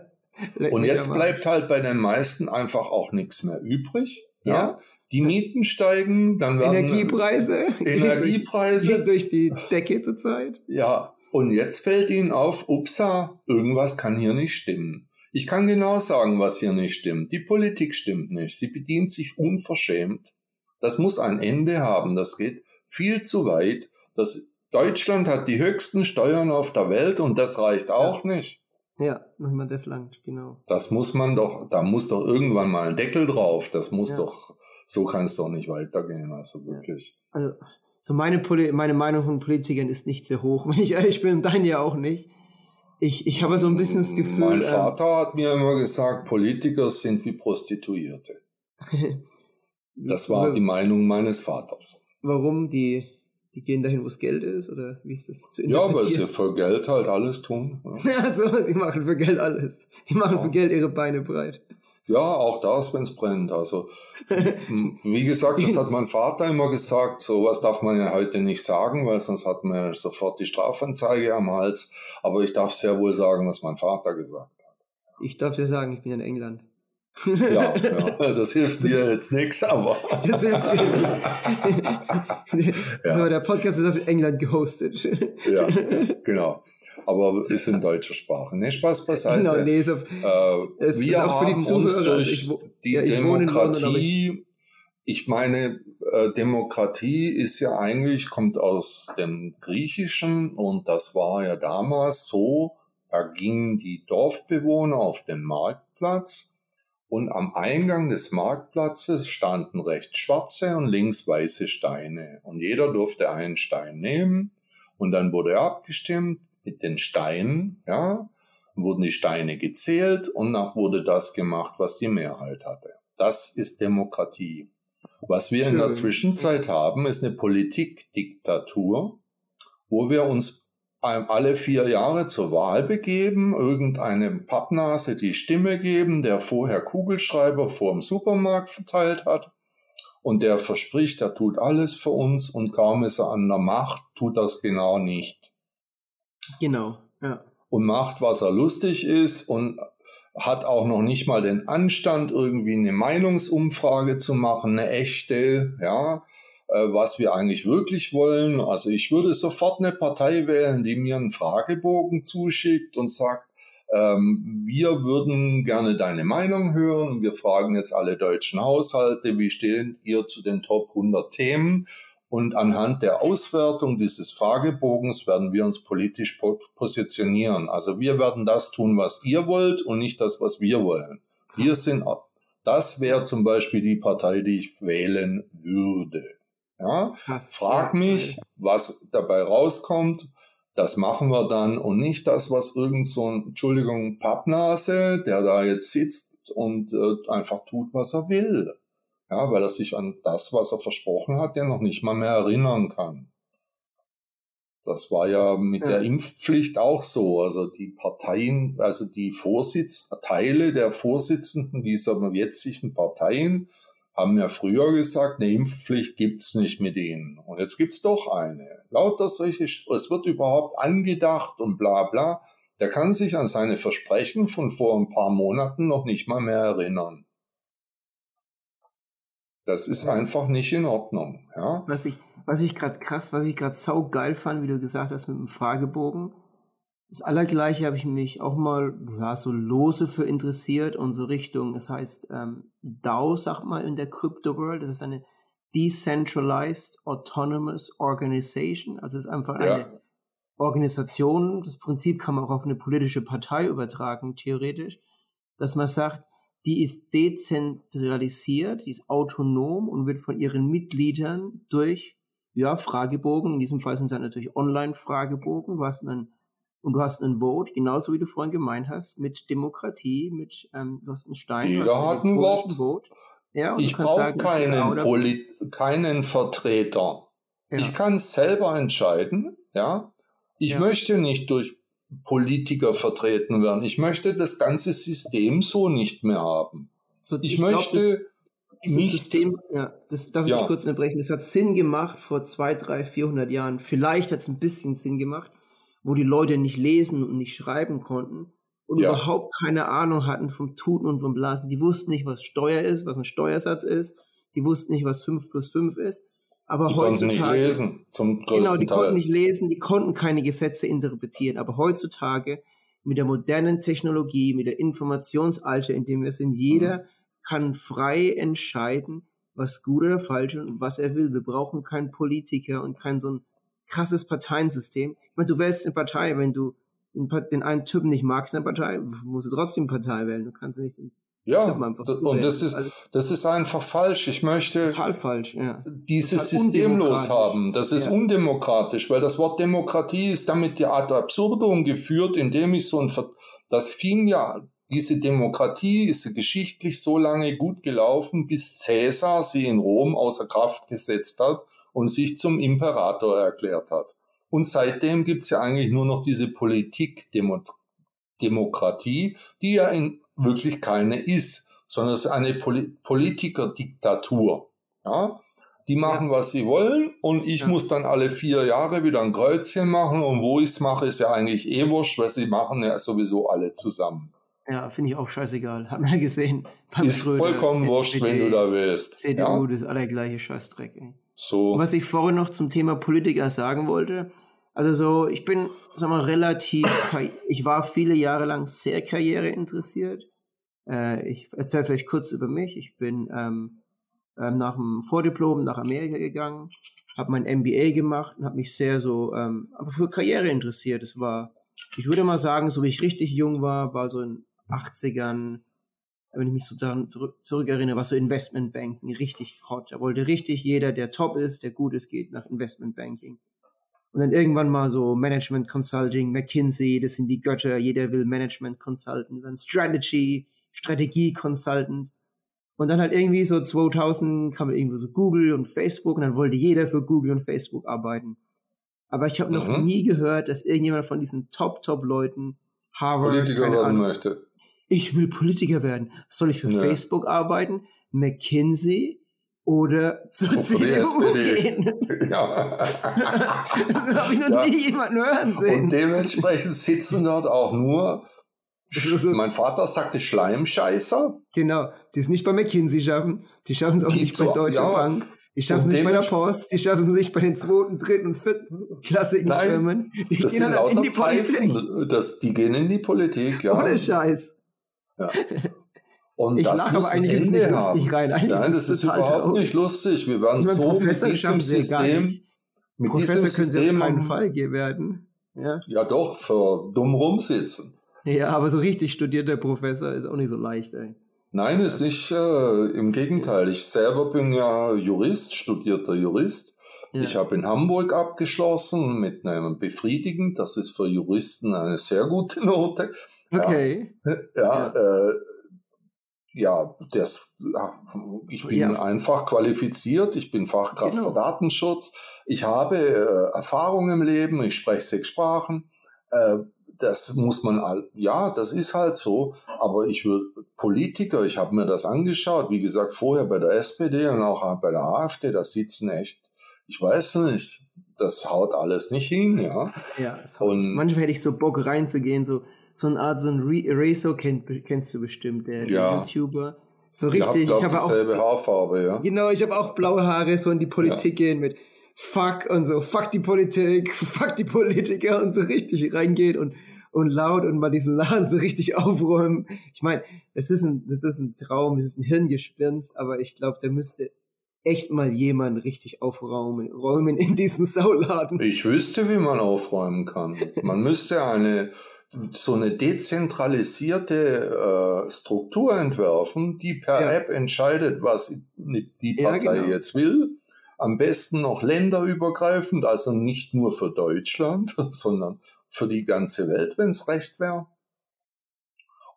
Und jetzt bleibt halt bei den meisten einfach auch nichts mehr übrig. Ja. ja. Die Mieten steigen, dann werden Energiepreise, Energiepreise <laughs> durch die Decke zurzeit. Ja, und jetzt fällt ihnen auf, upsa, irgendwas kann hier nicht stimmen. Ich kann genau sagen, was hier nicht stimmt. Die Politik stimmt nicht. Sie bedient sich unverschämt. Das muss ein Ende haben. Das geht viel zu weit. Das, Deutschland hat die höchsten Steuern auf der Welt und das reicht auch ja. nicht. Ja, noch mal das lang, genau. Das muss man doch, da muss doch irgendwann mal ein Deckel drauf. Das muss ja. doch, so kann es doch nicht weitergehen. Also wirklich. Ja. Also, so meine, Poli meine Meinung von Politikern ist nicht sehr hoch, <laughs> wenn ich ehrlich bin, dein ja auch nicht ich, ich habe so ein bisschen das Gefühl. Mein ähm, Vater äh, hat mir immer gesagt, Politiker sind wie Prostituierte. <laughs> das war die Meinung meines Vaters. Warum? Die, die gehen dahin, wo es Geld ist? Oder wie ist das zu Ja, weil sie für Geld halt alles tun. <laughs> Ja, ja so, die machen für Geld alles. Die machen ja. für Geld ihre Beine breit. Ja, auch das, wenn es brennt. Also, <laughs> wie gesagt, das hat mein Vater immer gesagt. Sowas darf man ja heute nicht sagen, weil sonst hat man ja sofort die Strafanzeige am Hals. Aber ich darf sehr wohl sagen, was mein Vater gesagt hat. Ich darf dir sagen, ich bin in England. ja, ja, <laughs> das hilft dir jetzt nichts, <laughs> aber. Das hilft dir nichts. So, der Podcast ist auf England gehostet. ja, genau aber ist in deutscher Sprache. Ne, Spaß beiseite. Genau, nee, so, äh, wir haben uns durch also ich, die ja, Demokratie, London, ich, ich meine, äh, Demokratie ist ja eigentlich, kommt aus dem Griechischen und das war ja damals so, da gingen die Dorfbewohner auf den Marktplatz und am Eingang des Marktplatzes standen rechts schwarze und links weiße Steine und jeder durfte einen Stein nehmen und dann wurde abgestimmt, mit den Steinen, ja, wurden die Steine gezählt und nach wurde das gemacht, was die Mehrheit hatte. Das ist Demokratie. Was wir in der Zwischenzeit haben, ist eine Politikdiktatur, wo wir uns alle vier Jahre zur Wahl begeben, irgendeinem Pappnase die Stimme geben, der vorher Kugelschreiber vor dem Supermarkt verteilt hat und der verspricht, er tut alles für uns und kaum ist er an der Macht, tut das genau nicht. Genau, ja. Und macht, was er lustig ist und hat auch noch nicht mal den Anstand, irgendwie eine Meinungsumfrage zu machen, eine echte, ja, äh, was wir eigentlich wirklich wollen. Also ich würde sofort eine Partei wählen, die mir einen Fragebogen zuschickt und sagt, ähm, wir würden gerne deine Meinung hören. Wir fragen jetzt alle deutschen Haushalte, wie stehen ihr zu den Top 100 Themen? Und anhand der Auswertung dieses Fragebogens werden wir uns politisch positionieren. Also wir werden das tun, was ihr wollt und nicht das, was wir wollen. Wir sind, das wäre zum Beispiel die Partei, die ich wählen würde. Ja? Frag mich, was dabei rauskommt. Das machen wir dann und nicht das, was irgend so ein, Entschuldigung, Pappnase, der da jetzt sitzt und äh, einfach tut, was er will. Ja, weil er sich an das, was er versprochen hat, ja noch nicht mal mehr erinnern kann. Das war ja mit ja. der Impfpflicht auch so. Also die Parteien, also die Vorsitz, Teile der Vorsitzenden dieser jetzigen Parteien haben ja früher gesagt, eine Impfpflicht gibt's nicht mit ihnen. Und jetzt gibt's doch eine. Lauter solche, es wird überhaupt angedacht und bla bla. Der kann sich an seine Versprechen von vor ein paar Monaten noch nicht mal mehr erinnern. Das ist einfach nicht in Ordnung. Ja? Was ich, was ich gerade krass, was ich gerade sau geil fand, wie du gesagt hast mit dem Fragebogen. Das Allergleiche habe ich mich auch mal ja, so lose für interessiert und so Richtung, das heißt ähm, DAO, sagt mal in der Crypto World, das ist eine Decentralized Autonomous Organization, also es ist einfach ja. eine Organisation, das Prinzip kann man auch auf eine politische Partei übertragen, theoretisch, dass man sagt, die ist dezentralisiert, die ist autonom und wird von ihren Mitgliedern durch ja, Fragebogen, in diesem Fall sind es natürlich Online-Fragebogen, du hast einen, und du hast einen Vote, genauso wie du vorhin gemeint hast, mit Demokratie, mit, ähm, du hast einen Stein, Jeder du hast hat ein Wort. Vote. Ja, ich brauche keinen, keinen Vertreter. Ja. Ich kann selber entscheiden, ja. Ich ja. möchte nicht durch Politiker vertreten werden. Ich möchte das ganze System so nicht mehr haben. So, ich, ich, möchte glaub, das, dieses nicht, System, ja, das darf ich ja. kurz unterbrechen. Das hat Sinn gemacht vor zwei, drei, vierhundert Jahren. Vielleicht hat es ein bisschen Sinn gemacht, wo die Leute nicht lesen und nicht schreiben konnten und ja. überhaupt keine Ahnung hatten vom Tuten und vom Blasen. Die wussten nicht, was Steuer ist, was ein Steuersatz ist. Die wussten nicht, was 5 plus 5 ist. Aber die heutzutage. Konnten nicht lesen, zum größten Genau, die Teil. konnten nicht lesen, die konnten keine Gesetze interpretieren. Aber heutzutage mit der modernen Technologie, mit der Informationsalter, in dem wir sind, jeder mhm. kann frei entscheiden, was gut oder falsch ist und was er will. Wir brauchen keinen Politiker und kein so ein krasses Parteiensystem. Ich meine, du wählst eine Partei, wenn du den, den einen Typen nicht magst in der Partei, musst du trotzdem Partei wählen. Du kannst nicht den ja, und das ist, das ist einfach falsch. Ich möchte total falsch, ja. dieses total System loshaben. Das ist ja. undemokratisch, weil das Wort Demokratie ist damit die Art Absurdum geführt, indem ich so ein, Ver das fing ja, diese Demokratie ist geschichtlich so lange gut gelaufen, bis Cäsar sie in Rom außer Kraft gesetzt hat und sich zum Imperator erklärt hat. Und seitdem gibt's ja eigentlich nur noch diese Politikdemokratie, die ja in wirklich keine ist, sondern es ist eine Poli Politikerdiktatur. Ja? Die machen, ja. was sie wollen und ich ja. muss dann alle vier Jahre wieder ein Kreuzchen machen und wo ich es mache, ist ja eigentlich eh wurscht, weil sie machen ja sowieso alle zusammen. Ja, finde ich auch scheißegal. Hat man ja gesehen. Ist Schröder, vollkommen wurscht, wenn du da willst. CDU, ja? das allergleiche Scheißdreck. Ey. So. Und was ich vorhin noch zum Thema Politiker sagen wollte, also so, ich bin, sag mal, relativ, ich war viele Jahre lang sehr karriereinteressiert. Äh, ich erzähle vielleicht kurz über mich. Ich bin ähm, ähm, nach dem Vordiplom nach Amerika gegangen, habe mein MBA gemacht und habe mich sehr so, ähm, aber für Karriere interessiert. Es war, ich würde mal sagen, so wie ich richtig jung war, war so in 80ern, wenn ich mich so daran zurückerinnere, war so Investmentbanking richtig hot. Da wollte richtig jeder, der top ist, der gut ist, geht nach Investmentbanking. Und dann irgendwann mal so Management Consulting, McKinsey, das sind die Götter, jeder will Management Consultant, dann Strategy, Strategie Consultant. Und dann halt irgendwie so 2000 kam irgendwo so Google und Facebook und dann wollte jeder für Google und Facebook arbeiten. Aber ich habe noch mhm. nie gehört, dass irgendjemand von diesen Top-Top-Leuten Harvard Politiker werden Ahnung, möchte. Ich will Politiker werden. Soll ich für nee. Facebook arbeiten? McKinsey? oder zur CDU gehen. <laughs> Ja. <laughs> das habe ich noch ja. nie jemanden hören sehen. Und dementsprechend sitzen dort auch nur mein Vater sagte Schleimscheißer. Genau, die es nicht bei McKinsey schaffen, die schaffen es auch nicht bei Deutsche ja. Bank. Die schaffen es nicht bei der Post, die schaffen es nicht bei den zweiten, dritten und vierten klassigen Nein, Firmen. Die das gehen dann in die Politik. Das, die gehen in die Politik, ja. Ohne Scheiß. Ja. <laughs> Und ich das muss aber eigentlich Ende nicht lustig rein. Eigentlich Nein, das ist, überhaupt traurig. nicht lustig. Wir werden so Professor mit diesem System, mit Professor diesem System auf keinen Fall werden. Ja. ja, doch, für dumm rumsitzen. Ja, aber so richtig studierter Professor ist auch nicht so leicht, ey. Nein, ist nicht, äh, im Gegenteil. Ich selber bin ja Jurist, studierter Jurist. Ja. Ich habe in Hamburg abgeschlossen mit einem befriedigend. Das ist für Juristen eine sehr gute <laughs> Note. Okay. Ja, ja, ja. Äh, ja das, ich bin einfach qualifiziert. Ich bin Fachkraft genau. für Datenschutz. Ich habe äh, Erfahrung im Leben. Ich spreche sechs Sprachen. Das muss man, ja, das ist halt so, aber ich würde Politiker, ich habe mir das angeschaut, wie gesagt, vorher bei der SPD und auch bei der AfD, da sitzen echt, ich weiß nicht, das haut alles nicht hin, ja. Ja, und manchmal hätte ich so Bock reinzugehen, so, so eine Art, so ein Eraser kennt, kennst du bestimmt, der, ja. YouTuber. So richtig, ich habe dieselbe auch, Haarfarbe, ja. Genau, ich habe auch blaue Haare, so in die Politik ja. gehen mit Fuck und so, fuck die Politik, <laughs> fuck die Politiker und so richtig reingeht und und laut und mal diesen Laden so richtig <laughs> aufräumen. Ich meine, es ist ein, das ist ein Traum, es ist ein Hirngespinst, aber ich glaube, da müsste echt mal jemand richtig aufräumen räumen in diesem Sauladen. Ich wüsste, wie man aufräumen kann. Man müsste eine so eine dezentralisierte äh, Struktur entwerfen, die per ja. App entscheidet, was die Partei ja, genau. jetzt will. Am besten noch länderübergreifend, also nicht nur für Deutschland, <laughs> sondern für die ganze Welt, wenn es recht wäre.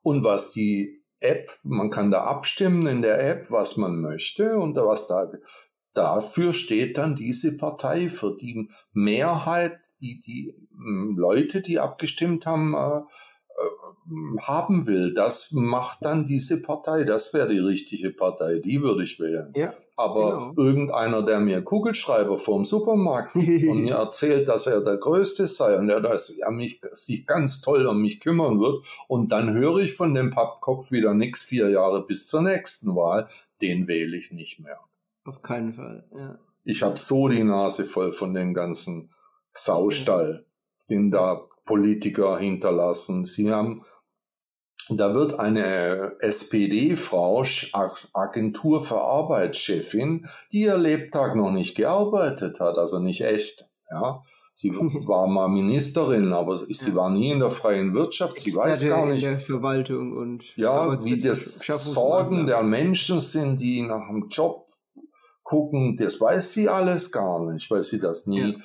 Und was die App, man kann da abstimmen in der App, was man möchte und was da dafür steht dann diese Partei für die Mehrheit, die die hm, Leute, die abgestimmt haben, äh, äh, haben will. Das macht dann diese Partei. Das wäre die richtige Partei. Die würde ich wählen. Ja, Aber genau. irgendeiner, der mir Kugelschreiber vorm Supermarkt <laughs> und mir erzählt, dass er der Größte sei und er dass er mich, sich ganz toll um mich kümmern wird und dann höre ich von dem Pappkopf wieder nichts vier Jahre bis zur nächsten Wahl, den wähle ich nicht mehr. Auf keinen Fall, ja. Ich habe so die Nase voll von dem ganzen Saustall, den da Politiker hinterlassen. Sie haben, da wird eine SPD-Frau, Agentur für Arbeitschefin, die ihr Lebtag noch nicht gearbeitet hat, also nicht echt, ja. Sie <laughs> war mal Ministerin, aber sie war nie in der freien Wirtschaft. Sie Experte weiß gar nicht. In der Verwaltung und ja, wie das Sorgen der Menschen sind, die nach dem Job gucken. Das weiß sie alles gar nicht, weil sie das nie ja.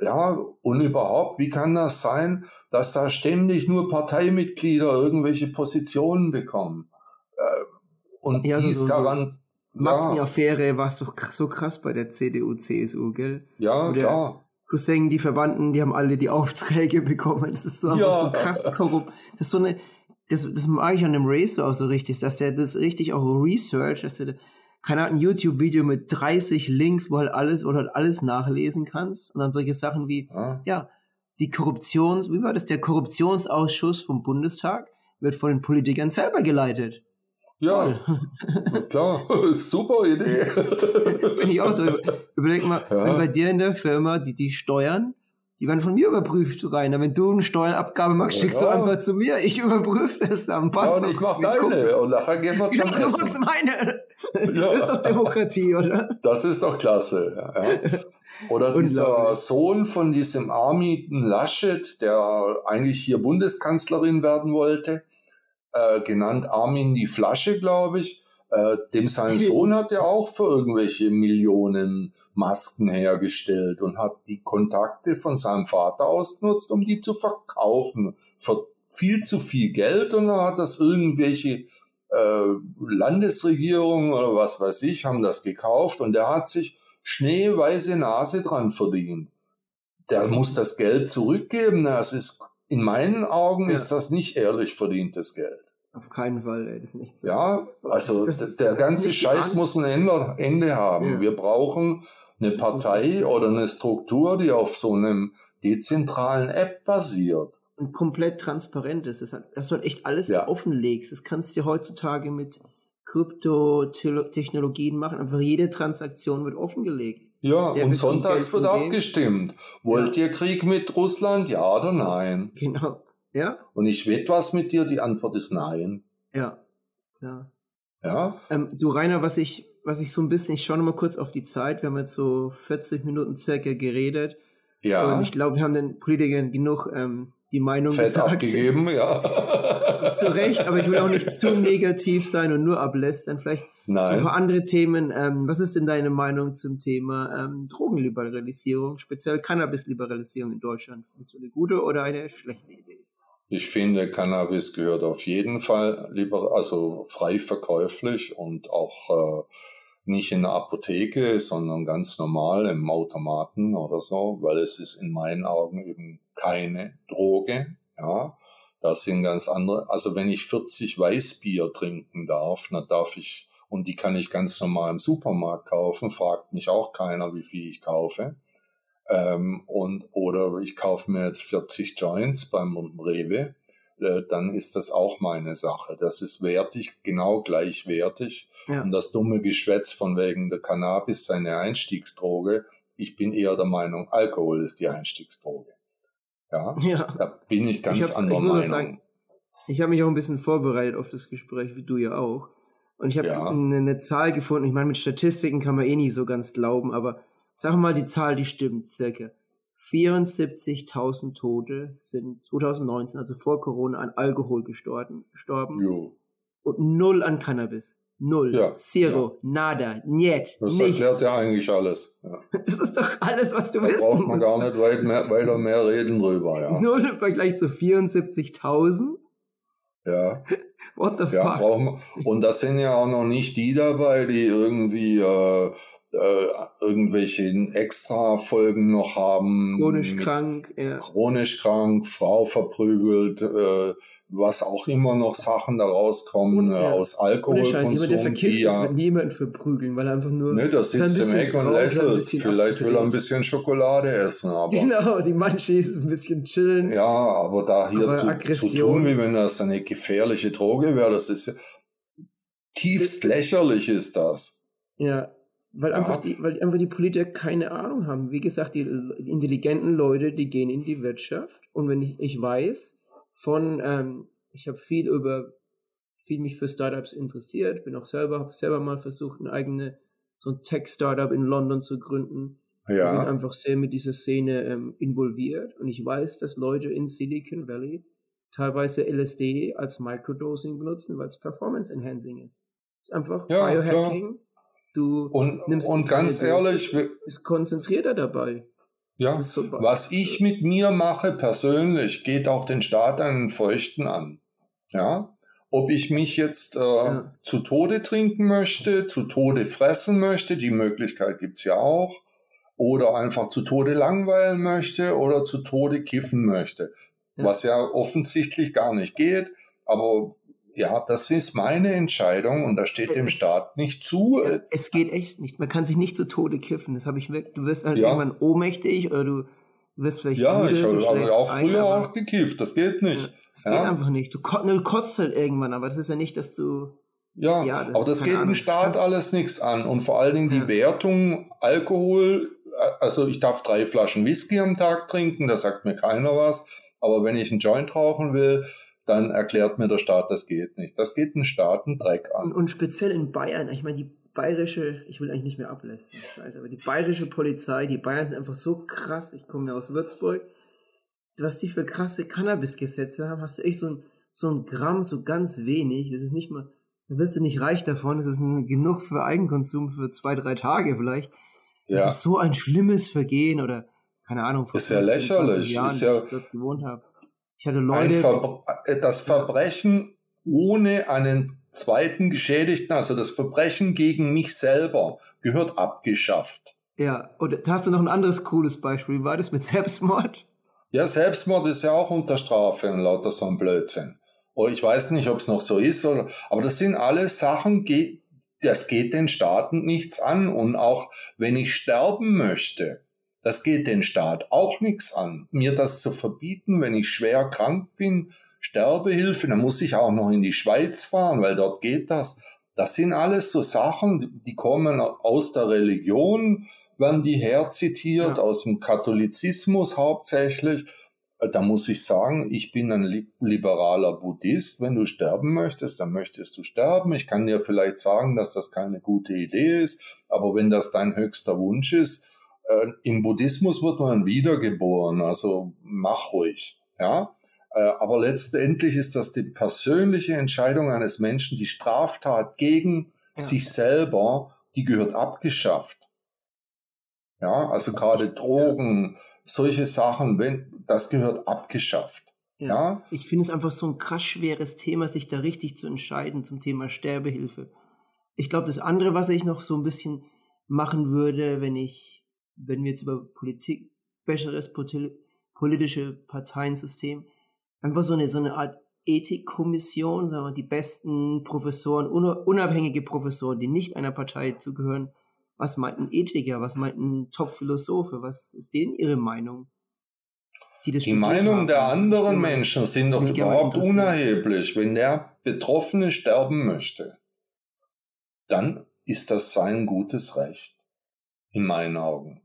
Ja, und überhaupt, wie kann das sein, dass da ständig nur Parteimitglieder irgendwelche Positionen bekommen? Äh, und ja, dies so, garant. So Maskenaffäre war so, so krass bei der CDU, CSU, gell? Ja, klar. Cousin, die Verwandten, die haben alle die Aufträge <laughs> bekommen. Das ist so, ja. so krass korrupt. Das ist so eine, das, das mag ich an dem Racer auch so richtig, dass der das richtig auch Research, dass der keine Ahnung, ein YouTube-Video mit 30 Links, wo halt alles oder halt alles nachlesen kannst. Und dann solche Sachen wie, ah. ja, die Korruptions, wie war das? Der Korruptionsausschuss vom Bundestag wird von den Politikern selber geleitet. Ja, <laughs> klar, <laughs> super Idee. Finde ich auch so. Überleg mal, ja. wenn bei dir in der Firma die, die Steuern die werden von mir überprüft rein. Wenn du eine Steuerabgabe machst, schickst ja. du einfach zu mir. Ich überprüfe es dann. Passt ja, und ich mach deine. Und nachher gehen wir zum ja, Du machst meine. Ja. Das ist doch Demokratie, oder? Das ist doch klasse. Ja. Oder dieser Sohn von diesem Armin Laschet, der eigentlich hier Bundeskanzlerin werden wollte, äh, genannt Armin die Flasche, glaube ich. Äh, dem sein Sohn hat ja auch für irgendwelche Millionen Masken hergestellt und hat die Kontakte von seinem Vater ausgenutzt, um die zu verkaufen für viel zu viel Geld und dann hat das irgendwelche äh, Landesregierungen oder was weiß ich, haben das gekauft und der hat sich schneeweiße Nase dran verdient. Der muss das Geld zurückgeben. Das ist, in meinen Augen ja. ist das nicht ehrlich verdientes Geld. Auf keinen Fall, ey, das ist nicht so. Ja, also ist, der ganze Scheiß muss ein Ende, Ende haben. Ja. Wir brauchen eine Partei oder eine Struktur, die auf so einem dezentralen App basiert, und komplett transparent ist. Das, das soll echt alles ja. offenlegst. Das kannst du heutzutage mit Kryptotechnologien machen. Einfach jede Transaktion wird offengelegt. Ja, Der und sonntags wird abgestimmt. Wollt ja. ihr Krieg mit Russland? Ja oder nein? Genau. Ja. Und ich wette was mit dir, die Antwort ist nein. Ja, klar. Ja. Ähm, du Rainer, was ich, was ich so ein bisschen, ich schaue nochmal kurz auf die Zeit, wir haben jetzt so 40 Minuten circa geredet. Ja. Und ich glaube, wir haben den Politikern genug ähm, die Meinung Fett gesagt. abgegeben, ja. <laughs> Zu Recht, aber ich will auch nicht zu negativ sein und nur ablästern. Vielleicht Nein. ein paar andere Themen. Ähm, was ist denn deine Meinung zum Thema ähm, Drogenliberalisierung, speziell Cannabis-Liberalisierung in Deutschland? Ist du eine gute oder eine schlechte Idee? Ich finde, Cannabis gehört auf jeden Fall lieber, also frei verkäuflich und auch äh, nicht in der Apotheke, sondern ganz normal im Automaten oder so, weil es ist in meinen Augen eben keine Droge. Ja, das sind ganz andere. Also wenn ich 40 Weißbier trinken darf, dann darf ich und die kann ich ganz normal im Supermarkt kaufen, fragt mich auch keiner, wie viel ich kaufe. Ähm, und oder ich kaufe mir jetzt 40 Joints beim Rewe äh, dann ist das auch meine Sache. Das ist wertig, genau gleichwertig. Ja. Und das dumme Geschwätz von wegen der Cannabis seine Einstiegsdroge, ich bin eher der Meinung, Alkohol ist die Einstiegsdroge. Ja, ja. da bin ich ganz ich anderer Meinung. Sagen, ich habe mich auch ein bisschen vorbereitet auf das Gespräch, wie du ja auch. Und ich habe ja. eine, eine, Zahl gefunden. Ich meine, mit Statistiken kann man eh nicht so ganz glauben, aber sag mal die Zahl, die stimmt, circa. 74.000 Tote sind 2019, also vor Corona, an Alkohol gestorben. gestorben jo. Und null an Cannabis. Null. Ja, Zero. Ja. Nada. Niet. Das nichts. erklärt ja eigentlich alles. Ja. <laughs> Das ist doch alles, was du da wissen braucht man musst. gar nicht weit mehr, weiter mehr reden drüber. Ja. Null im Vergleich zu 74.000. Ja. What the ja, fuck? Man. Und das sind ja auch noch nicht die dabei, die irgendwie äh, äh, irgendwelche Extra-Folgen noch haben. Chronisch krank, ja. Chronisch krank, Frau verprügelt, äh, was auch immer noch Sachen da rauskommen ja. aus Alkoholkonsum. Jemand, der verkifft ist, ja. wird niemanden verprügeln, weil er einfach nur... Ne, das sitzt im Eck und lächelt. Vielleicht will er ein bisschen Schokolade essen, aber... Genau, die manche ist ein bisschen chillen. Ja, aber da hier zu, zu, tun, wie wenn das eine gefährliche Droge wäre, das ist ja... Tiefst lächerlich ist das. Ja, weil einfach, ja. die, weil einfach die Politiker keine Ahnung haben. Wie gesagt, die, die intelligenten Leute, die gehen in die Wirtschaft. Und wenn ich, ich weiß von, ähm, ich habe viel über, viel mich für Startups interessiert, bin auch selber, habe selber mal versucht, eine eigene, so ein Tech-Startup in London zu gründen. Ja. Ich bin einfach sehr mit dieser Szene ähm, involviert. Und ich weiß, dass Leute in Silicon Valley teilweise LSD als Microdosing benutzen, weil es Performance Enhancing ist. Es ist einfach ja, Biohacking. Klar Du und, nimmst und ganz ehrlich, bist konzentrierter dabei. Ja, was ich mit mir mache persönlich, geht auch den Staat einen Feuchten an. Ja, ob ich mich jetzt äh, ja. zu Tode trinken möchte, zu Tode fressen möchte, die Möglichkeit gibt es ja auch, oder einfach zu Tode langweilen möchte oder zu Tode kiffen möchte, ja. was ja offensichtlich gar nicht geht. Aber ja, das ist meine Entscheidung und das steht dem es, Staat nicht zu. Es geht echt nicht. Man kann sich nicht zu Tode kiffen. Das habe ich weg. Du wirst halt ja. irgendwann ohnmächtig oder du wirst vielleicht Ja, müde, ich habe auch früher ein, auch gekifft. Das geht nicht. Ja. geht einfach nicht. Du, du, kotzt halt irgendwann, aber das ist ja nicht, dass du. Ja, ja aber das geht dem Staat alles nichts an. Und vor allen Dingen die Wertung Alkohol. Also ich darf drei Flaschen Whisky am Tag trinken, da sagt mir keiner was. Aber wenn ich einen Joint rauchen will, dann erklärt mir der Staat, das geht nicht. Das geht den Staaten Dreck an. Und, und speziell in Bayern, ich meine, die bayerische, ich will eigentlich nicht mehr ablästern, scheiße, aber die bayerische Polizei, die Bayern sind einfach so krass, ich komme ja aus Würzburg, was die für krasse Cannabis-Gesetze haben, hast du echt so ein, so ein Gramm, so ganz wenig, das ist nicht mal, da wirst du nicht reich davon, das ist genug für Eigenkonsum für zwei, drei Tage vielleicht. Das ja. ist so ein schlimmes Vergehen oder, keine Ahnung, vor ist ja lächerlich, Jahren, ist ja, ich dort gewohnt habe. Ich hatte Leute. Ver äh, das Verbrechen ohne einen zweiten Geschädigten, also das Verbrechen gegen mich selber, gehört abgeschafft. Ja, und hast du noch ein anderes cooles Beispiel? Wie war das mit <laughs> Selbstmord? Ja, Selbstmord ist ja auch unter Strafe und lauter so ein Blödsinn. Oder ich weiß nicht, ob es noch so ist, oder, aber das sind alles Sachen, das geht den Staaten nichts an. Und auch wenn ich sterben möchte, Das geht den Staat auch nichts an. Mir das zu verbieten, wenn ich schwer krank bin, Sterbehilfe, dann muss ich auch noch in die Schweiz fahren, weil dort geht das. Das sind alles so Sachen, die kommen aus der Religion, werden die herzitiert, ja. aus dem Katholizismus hauptsächlich. Da muss ich sagen, ich bin ein liberaler Buddhist. Wenn du sterben möchtest, dann möchtest du sterben. Ich kann dir vielleicht sagen, dass das keine gute Idee ist, aber wenn das dein höchster Wunsch ist, äh, im Buddhismus wird man wiedergeboren, also mach ruhig, ja. Äh, aber letztendlich ist das die persönliche Entscheidung eines Menschen, die Straftat gegen ja. sich selber, die gehört abgeschafft. Ja, also gerade Drogen, solche Sachen, wenn, das gehört abgeschafft. Ja. ja? Ich finde es einfach so ein krass schweres Thema, sich da richtig zu entscheiden zum Thema Sterbehilfe. Ich glaube, das andere, was ich noch so ein bisschen machen würde, wenn ich, wenn wir jetzt über Politik, besseres politische Parteiensystem, einfach so eine, so eine Art Ethikkommission, sagen wir, die besten Professoren, unabhängige Professoren, die nicht einer Partei zugehören. Was meint ein Ethiker? Was meint ein Top-Philosophe? Was ist denen ihre Meinung? Die, die Meinung haben. der anderen Menschen sind doch überhaupt unerheblich. Wenn der Betroffene sterben möchte, dann ist das sein gutes Recht. In meinen Augen.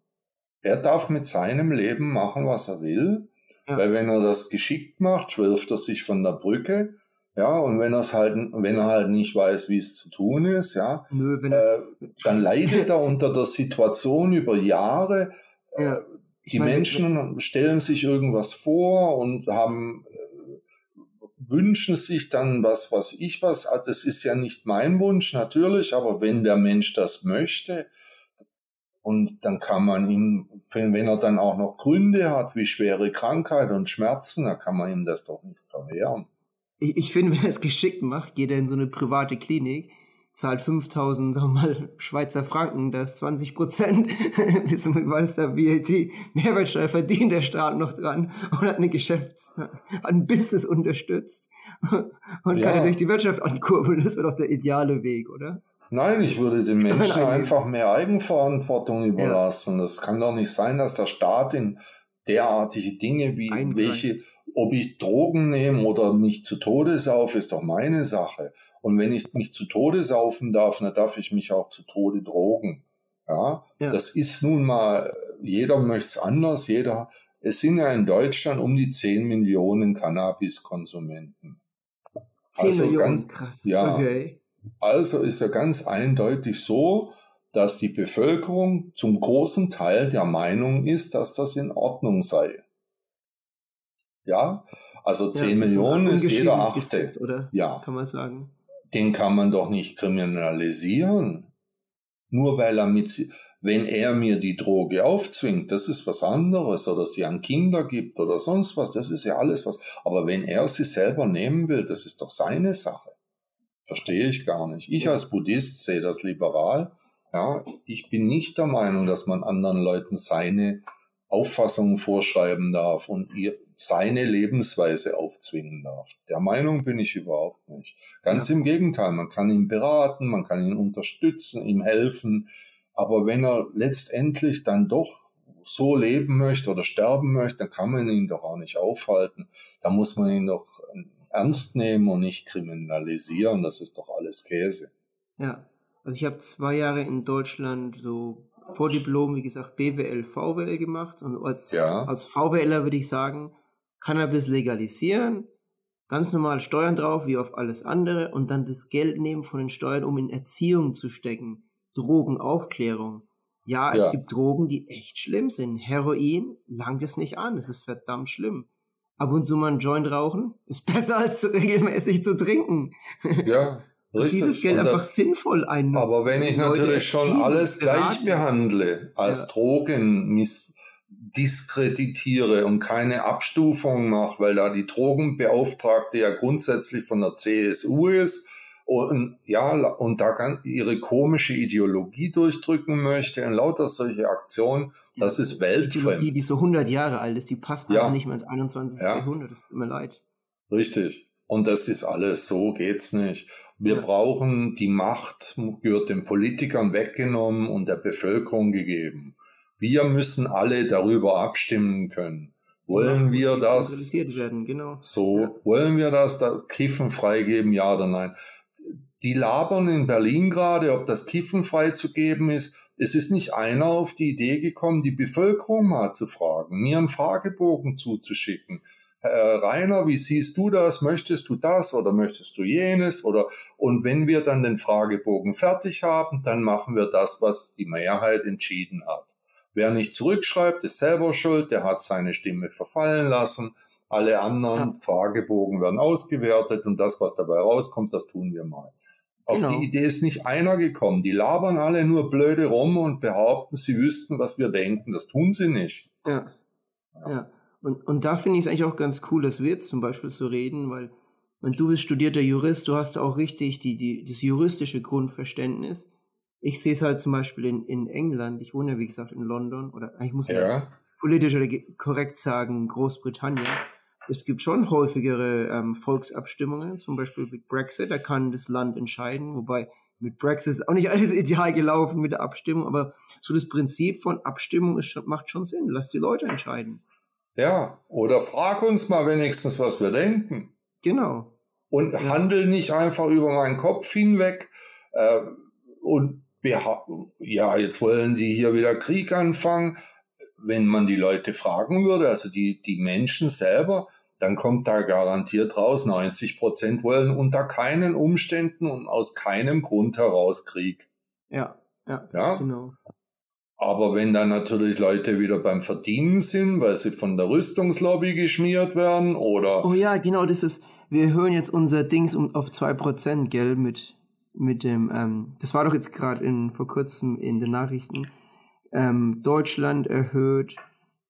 Er darf mit seinem Leben machen, was er will. Ja. Weil wenn er das geschickt macht, wirft er sich von der Brücke. Ja, und wenn, er's halt, wenn er halt nicht weiß, wie es zu tun ist, ja, Nö, äh, dann leidet er unter der Situation über Jahre. Äh, ja. Die meine, Menschen stellen sich irgendwas vor und haben äh, wünschen sich dann was, was ich was. Ah, das ist ja nicht mein Wunsch natürlich, aber wenn der Mensch das möchte, und dann kann man ihm, wenn er dann auch noch Gründe hat, wie schwere Krankheit und Schmerzen, dann kann man ihm das doch nicht verwehren. Ich, ich finde, wenn er es geschickt macht, geht er in so eine private Klinik, zahlt 5000, sagen wir mal, Schweizer Franken, das ist 20 Prozent, wissen wir, was der VAT, Mehrwertsteuer verdient der Staat noch dran und hat eine Geschäfts-, ein Business unterstützt und ja. kann er durch die Wirtschaft ankurbeln. Das wäre doch der ideale Weg, oder? Nein, ich würde den Menschen einfach mehr Eigenverantwortung überlassen. Ja. Das kann doch nicht sein, dass der Staat in derartige Dinge wie Eingrein. welche, ob ich Drogen nehme oder mich zu Tode saufe, ist doch meine Sache. Und wenn ich mich zu Tode saufen darf, dann darf ich mich auch zu Tode drogen. Ja, ja. das ist nun mal, jeder möchte es anders, jeder, es sind ja in Deutschland um die 10 Millionen Cannabiskonsumenten. 10 also Millionen, ganz, krass. Ja, okay. Also ist ja ganz eindeutig so, dass die Bevölkerung zum großen Teil der Meinung ist, dass das in Ordnung sei. Ja, also 10 ja, Millionen ist jeder Achte. Gesetz, oder? Ja. Kann man sagen. Den kann man doch nicht kriminalisieren. Nur weil er mit, wenn er mir die Droge aufzwingt, das ist was anderes, oder sie an Kinder gibt oder sonst was, das ist ja alles was. Aber wenn er sie selber nehmen will, das ist doch seine Sache. Verstehe ich gar nicht. Ich als Buddhist sehe das liberal. Ja, ich bin nicht der Meinung, dass man anderen Leuten seine Auffassungen vorschreiben darf und ihr seine Lebensweise aufzwingen darf. Der Meinung bin ich überhaupt nicht. Ganz ja. im Gegenteil, man kann ihn beraten, man kann ihn unterstützen, ihm helfen. Aber wenn er letztendlich dann doch so leben möchte oder sterben möchte, dann kann man ihn doch auch nicht aufhalten. Da muss man ihn doch ernst nehmen und nicht kriminalisieren. Das ist doch alles Käse. Ja, also ich habe zwei Jahre in Deutschland so vor Diplom, wie gesagt, BWL, VWL gemacht. Und als, ja. als VWLer würde ich sagen, Cannabis legalisieren, ganz normal Steuern drauf, wie auf alles andere, und dann das Geld nehmen von den Steuern, um in Erziehung zu stecken. Drogenaufklärung. Ja, es ja. gibt Drogen, die echt schlimm sind. Heroin langt es nicht an. Es ist verdammt schlimm ab und zu mal einen Joint rauchen ist <laughs> besser als zu regelmäßig zu trinken. Ja. <laughs> Richtig. Dieses Geld einfach sinnvoll einnutzen. Aber wenn ich natürlich schon alles gleich behandle, als ja. Drogen diskreditiere und keine Abstufung mache, weil da die Drogenbeauftragte ja grundsätzlich von der CSU ist und ja, und da kann ihre komische Ideologie durchdrücken möchte und lauter solche Aktionen, das ist weltfremd. Die, die so 100 Jahre alt ist, die passt ja. nicht mehr ins 21. Ja. Jahrhundert, das tut mir leid. Richtig. Und das ist alles so, geht's nicht. Wir ja. brauchen die Macht, gehört den Politikern weggenommen und der Bevölkerung gegeben. Wir müssen alle darüber abstimmen können. Wollen wir das? Werden, genau. So, ja. wollen wir das da Kiffen freigeben, ja oder nein? Die labern in Berlin gerade, ob das Kiffen freizugeben ist. Es ist nicht einer auf die Idee gekommen, die Bevölkerung mal zu fragen, mir einen Fragebogen zuzuschicken. Äh, Rainer, wie siehst du das? Möchtest du das oder möchtest du jenes? Oder und wenn wir dann den Fragebogen fertig haben, dann machen wir das, was die Mehrheit entschieden hat. Wer nicht zurückschreibt, ist selber schuld, der hat seine Stimme verfallen lassen. Alle anderen ja. Fragebogen werden ausgewertet und das, was dabei rauskommt, das tun wir mal. Auf genau. die Idee ist nicht einer gekommen. Die labern alle nur blöde rum und behaupten, sie wüssten, was wir denken. Das tun sie nicht. Ja. ja. ja. Und, und da finde ich es eigentlich auch ganz cool, dass wir jetzt zum Beispiel so reden, weil und du bist studierter Jurist, du hast auch richtig die, die, das juristische Grundverständnis ich sehe es halt zum Beispiel in, in England, ich wohne ja wie gesagt in London, oder ich muss ja. politisch oder korrekt sagen, Großbritannien. Es gibt schon häufigere ähm, Volksabstimmungen, zum Beispiel mit Brexit, da kann das Land entscheiden, wobei mit Brexit ist auch nicht <laughs> alles ideal gelaufen mit der Abstimmung, aber so das Prinzip von Abstimmung ist, macht schon Sinn. Lass die Leute entscheiden. Ja, oder frag uns mal wenigstens, was wir denken. Genau. Und ja. handel nicht einfach über meinen Kopf hinweg äh, und ja, jetzt wollen die hier wieder Krieg anfangen. Wenn man die Leute fragen würde, also die, die Menschen selber, dann kommt da garantiert raus, 90 Prozent wollen unter keinen Umständen und aus keinem Grund heraus Krieg. Ja, ja, ja? genau. Aber wenn dann natürlich Leute wieder beim Verdienen sind, weil sie von der Rüstungslobby geschmiert werden oder. Oh ja, genau, das ist, wir hören jetzt unser Dings um, auf 2%, gell, mit, mit dem, ähm, das war doch jetzt gerade vor kurzem in den Nachrichten, ähm, Deutschland erhöht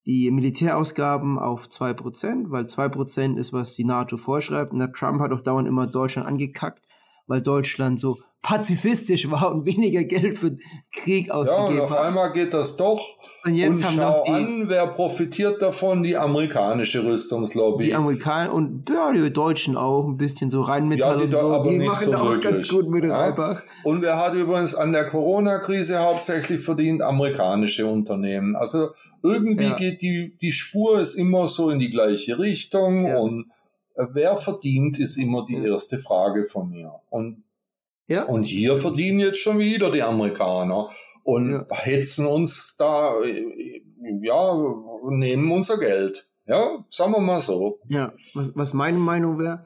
die Militärausgaben auf 2%, weil 2% ist, was die NATO vorschreibt. Und Trump hat auch dauernd immer Deutschland angekackt, weil Deutschland so pazifistisch war und weniger Geld für Krieg ausgegeben hat. Ja, und auf einmal geht das doch. Und jetzt und haben schau die, an, wer profitiert davon? Die amerikanische Rüstungslobby. Die Amerikaner und ja, die Deutschen auch ein bisschen so Rheinmetall ja, die und so. Aber die machen so auch wirklich. ganz gut mit ja? Reibach. Und wer hat übrigens an der Corona-Krise hauptsächlich verdient? Amerikanische Unternehmen. Also irgendwie ja. geht die, die Spur ist immer so in die gleiche Richtung ja. und wer verdient, ist immer die erste Frage von mir. Und, ja. und hier verdienen jetzt schon wieder die Amerikaner und ja. hetzen uns da, ja, nehmen unser Geld. Ja, sagen wir mal so. Ja, was, was meine Meinung wäre,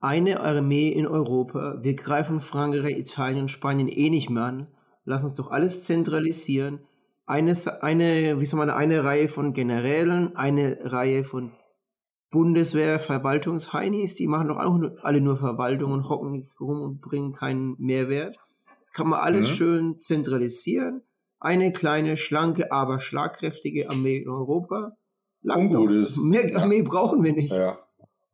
eine Armee in Europa, wir greifen Frankreich, Italien, Spanien eh nicht mehr an, lass uns doch alles zentralisieren. Eine, eine, wie soll man, eine Reihe von Generälen, eine Reihe von Bundeswehr, Verwaltungsheinis, die machen doch auch alle nur Verwaltung und hocken nicht rum und bringen keinen Mehrwert. Das kann man alles mhm. schön zentralisieren. Eine kleine, schlanke, aber schlagkräftige Armee in Europa. Lang Ungut ist. Mehr Armee brauchen wir nicht. Ja.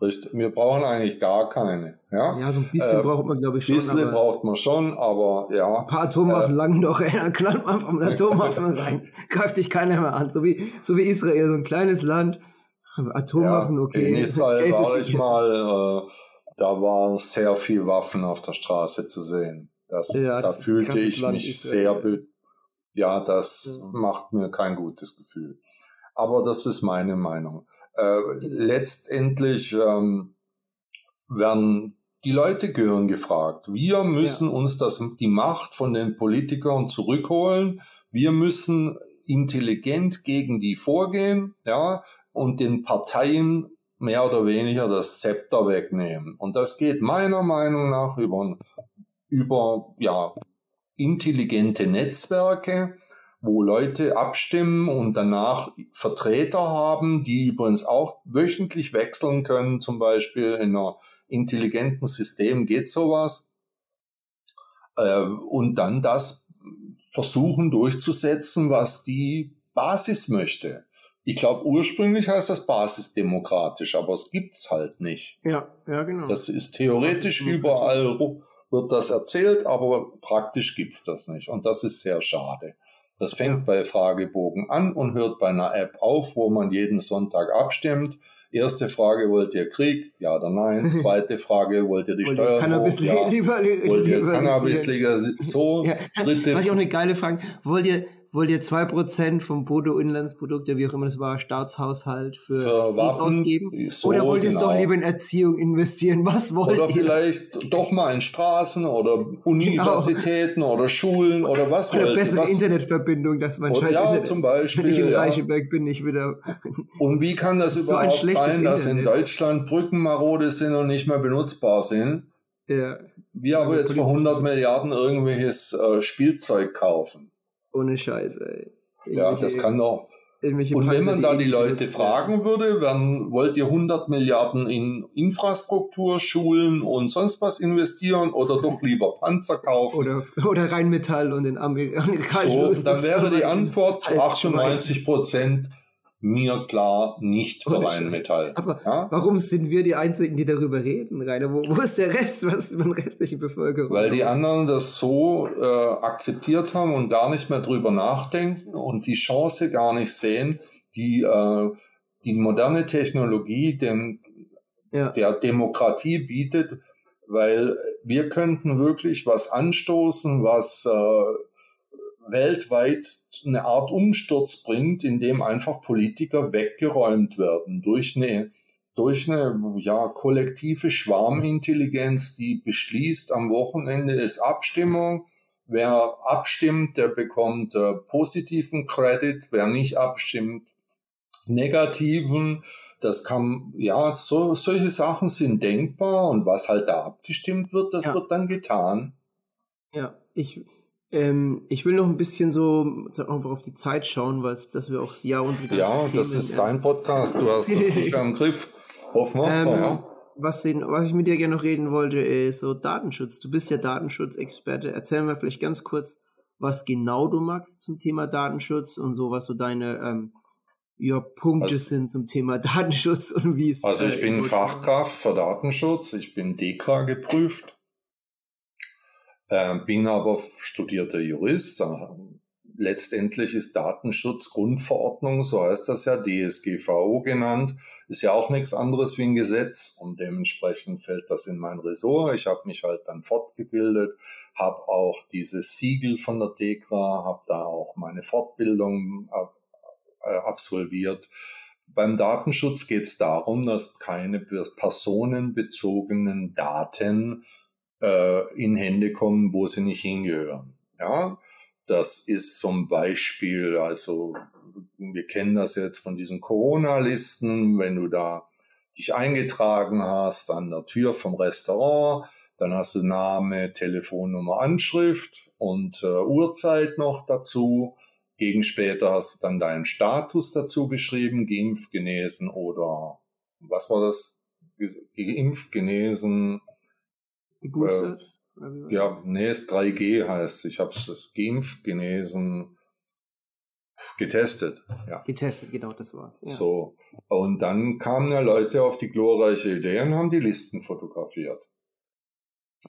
Richtig. Wir brauchen eigentlich gar keine. Ja, ja so ein bisschen äh, braucht man, glaube ich, schon. Ein bisschen braucht man schon, aber ja. Ein paar Atomwaffen äh, langen doch, <laughs> dann knallt man vom <laughs> Atomwaffen rein. Greift dich keiner mehr an. So wie, so wie Israel, so ein kleines Land. Atomwaffen, ja, okay. In Israel war ich mal, äh, da waren sehr viele Waffen auf der Straße zu sehen. Das, ja, da fühlte ich Land mich sehr, ja, das ja. macht mir kein gutes Gefühl. Aber das ist meine Meinung. Äh, letztendlich ähm, werden die Leute gehören gefragt. Wir müssen ja. uns das, die Macht von den Politikern zurückholen. Wir müssen intelligent gegen die vorgehen, ja, und den Parteien mehr oder weniger das Zepter wegnehmen. Und das geht meiner Meinung nach über über ja, intelligente Netzwerke, wo Leute abstimmen und danach Vertreter haben, die übrigens auch wöchentlich wechseln können, zum Beispiel in einer intelligenten System geht sowas. Äh, und dann das versuchen durchzusetzen, was die Basis möchte. Ich glaube, ursprünglich heißt das basisdemokratisch, aber es gibt's halt nicht. Ja, ja, genau. Das ist theoretisch überall wird das erzählt, aber praktisch gibt es das nicht. Und das ist sehr schade. Das fängt ja. bei Fragebogen an und hört bei einer App auf, wo man jeden Sonntag abstimmt. Erste Frage, wollt ihr Krieg? Ja oder nein? <laughs> Zweite Frage, wollt ihr die wollt Steuern Cannabis hoch? Ja. <laughs> Lieber, wollt ihr Cannabis so? Ja. Dritte Was ich auch eine geile Frage. Wollt ihr, wollt ihr 2% vom Bruttoinlandsprodukt, ja wie auch immer das war, Staatshaushalt für, für Waffen ausgeben? So, oder wollt ihr genau. es doch genau. lieber in Erziehung investieren? <laughs> Was wollt oder ihr? Oder vielleicht doch mal in Straßen oder Universitäten genau. oder Schulen oder was Oder wollt bessere was? Internetverbindung, dass man oder, Ja, zum Beispiel. Wenn ich in ja. Reichenberg bin, ich wieder... Und wie kann das, <laughs> das überhaupt so sein, dass Internet. in Deutschland Brücken marode sind und nicht mehr benutzbar sind? Ja. Wir aber jetzt für 100 Milliarden irgendwelches äh, Spielzeug kaufen. Ohne Scheiße, ey. Ja, das kann doch. Und wenn man da die Leute fragen würde, dann wollt ihr 100 Milliarden in Infrastruktur, Schulen und sonst was investieren oder doch lieber Panzer kaufen? Oder, oder Rheinmetall und den amerikanischen So, dann wäre die Antwort zu 98 Prozent mir klar nicht für Rheinmetall. Aber ja? warum sind wir die Einzigen, die darüber reden, Rainer? Wo, wo ist der Rest, was die restliche Bevölkerung? Weil die anderen das so äh, akzeptiert haben und gar nicht mehr drüber nachdenken und die Chance gar nicht sehen, die äh, die moderne Technologie dem, ja. der Demokratie bietet, weil wir könnten wirklich was anstoßen, was äh, weltweit eine Art Umsturz bringt, in dem einfach Politiker weggeräumt werden durch eine durch eine ja, kollektive Schwarmintelligenz, die beschließt, am Wochenende ist Abstimmung. Wer abstimmt, der bekommt äh, positiven Credit. Wer nicht abstimmt, negativen. Das kann, ja, so, solche Sachen sind denkbar und was halt da abgestimmt wird, das ja. wird dann getan. Ja, ich, ähm, ich will noch ein bisschen so einfach auf die Zeit schauen, weil das wir auch ja unsere Ja, Themen, das ist dein Podcast, du hast das sicher im Griff. Hoffen wir. Ähm, ja. was, den, was ich mit dir gerne noch reden wollte, ist so Datenschutz. Du bist ja Datenschutzexperte. Erzähl mir vielleicht ganz kurz, was genau du magst zum Thema Datenschutz und so, was so deine ähm, ja, Punkte also, sind zum Thema <laughs> Datenschutz und wie es. Also ich äh, bin Fachkraft für Datenschutz, ich bin DEKRA geprüft äh, bin aber studierter Jurist. Letztendlich ist Datenschutz Grundverordnung, so heißt das ja, DSGVO genannt, ist ja auch nichts anderes wie ein Gesetz und dementsprechend fällt das in mein Ressort. Ich habe mich halt dann fortgebildet, habe auch dieses Siegel von der DEKRA, habe da auch meine Fortbildung äh, absolviert. Beim Datenschutz geht es darum, dass keine personenbezogenen Daten äh, in Hände kommen, wo sie nicht hingehören. Ja, das ist zum Beispiel, also wir kennen das jetzt von diesen Corona-Listen, wenn du da dich eingetragen hast an der Tür vom Restaurant, dann hast du Name, Telefonnummer, Anschrift und äh, Uhrzeit noch dazu. Gegen später hast du dann deinen Status dazu geschrieben, geimpft, genesen oder was war das? Geimpft, genesen, Geboostert? Äh, ja, nee, es 3G heißt. Ich habe es geimpft, genesen, getestet. Ja. Getestet, genau, das war's. Ja. So. Und dann kamen ja Leute auf die glorreiche Idee und haben die Listen fotografiert.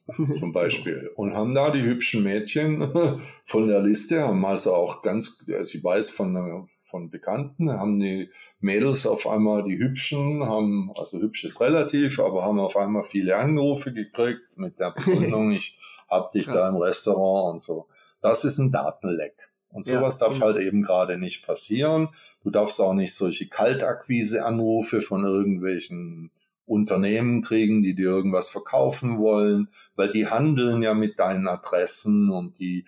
<laughs> Zum Beispiel. Und haben da die hübschen Mädchen <laughs> von der Liste, haben also auch ganz, ich weiß von, von Bekannten, haben die Mädels auf einmal die hübschen, haben, also hübsch ist relativ, aber haben auf einmal viele Anrufe gekriegt mit der Begründung, <laughs> ich hab dich Krass. da im Restaurant und so. Das ist ein Datenleck. Und sowas ja, darf genau. halt eben gerade nicht passieren. Du darfst auch nicht solche Kaltakquise-Anrufe von irgendwelchen Unternehmen kriegen, die dir irgendwas verkaufen wollen, weil die handeln ja mit deinen Adressen und die,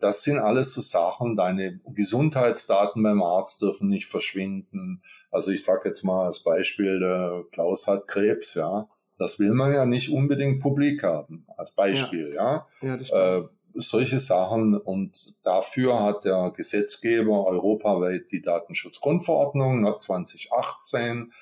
das sind alles so Sachen. Deine Gesundheitsdaten beim Arzt dürfen nicht verschwinden. Also ich sage jetzt mal als Beispiel, der Klaus hat Krebs, ja. Das will man ja nicht unbedingt publik haben, als Beispiel, ja. ja. ja äh, solche Sachen und dafür hat der Gesetzgeber europaweit die Datenschutzgrundverordnung 2018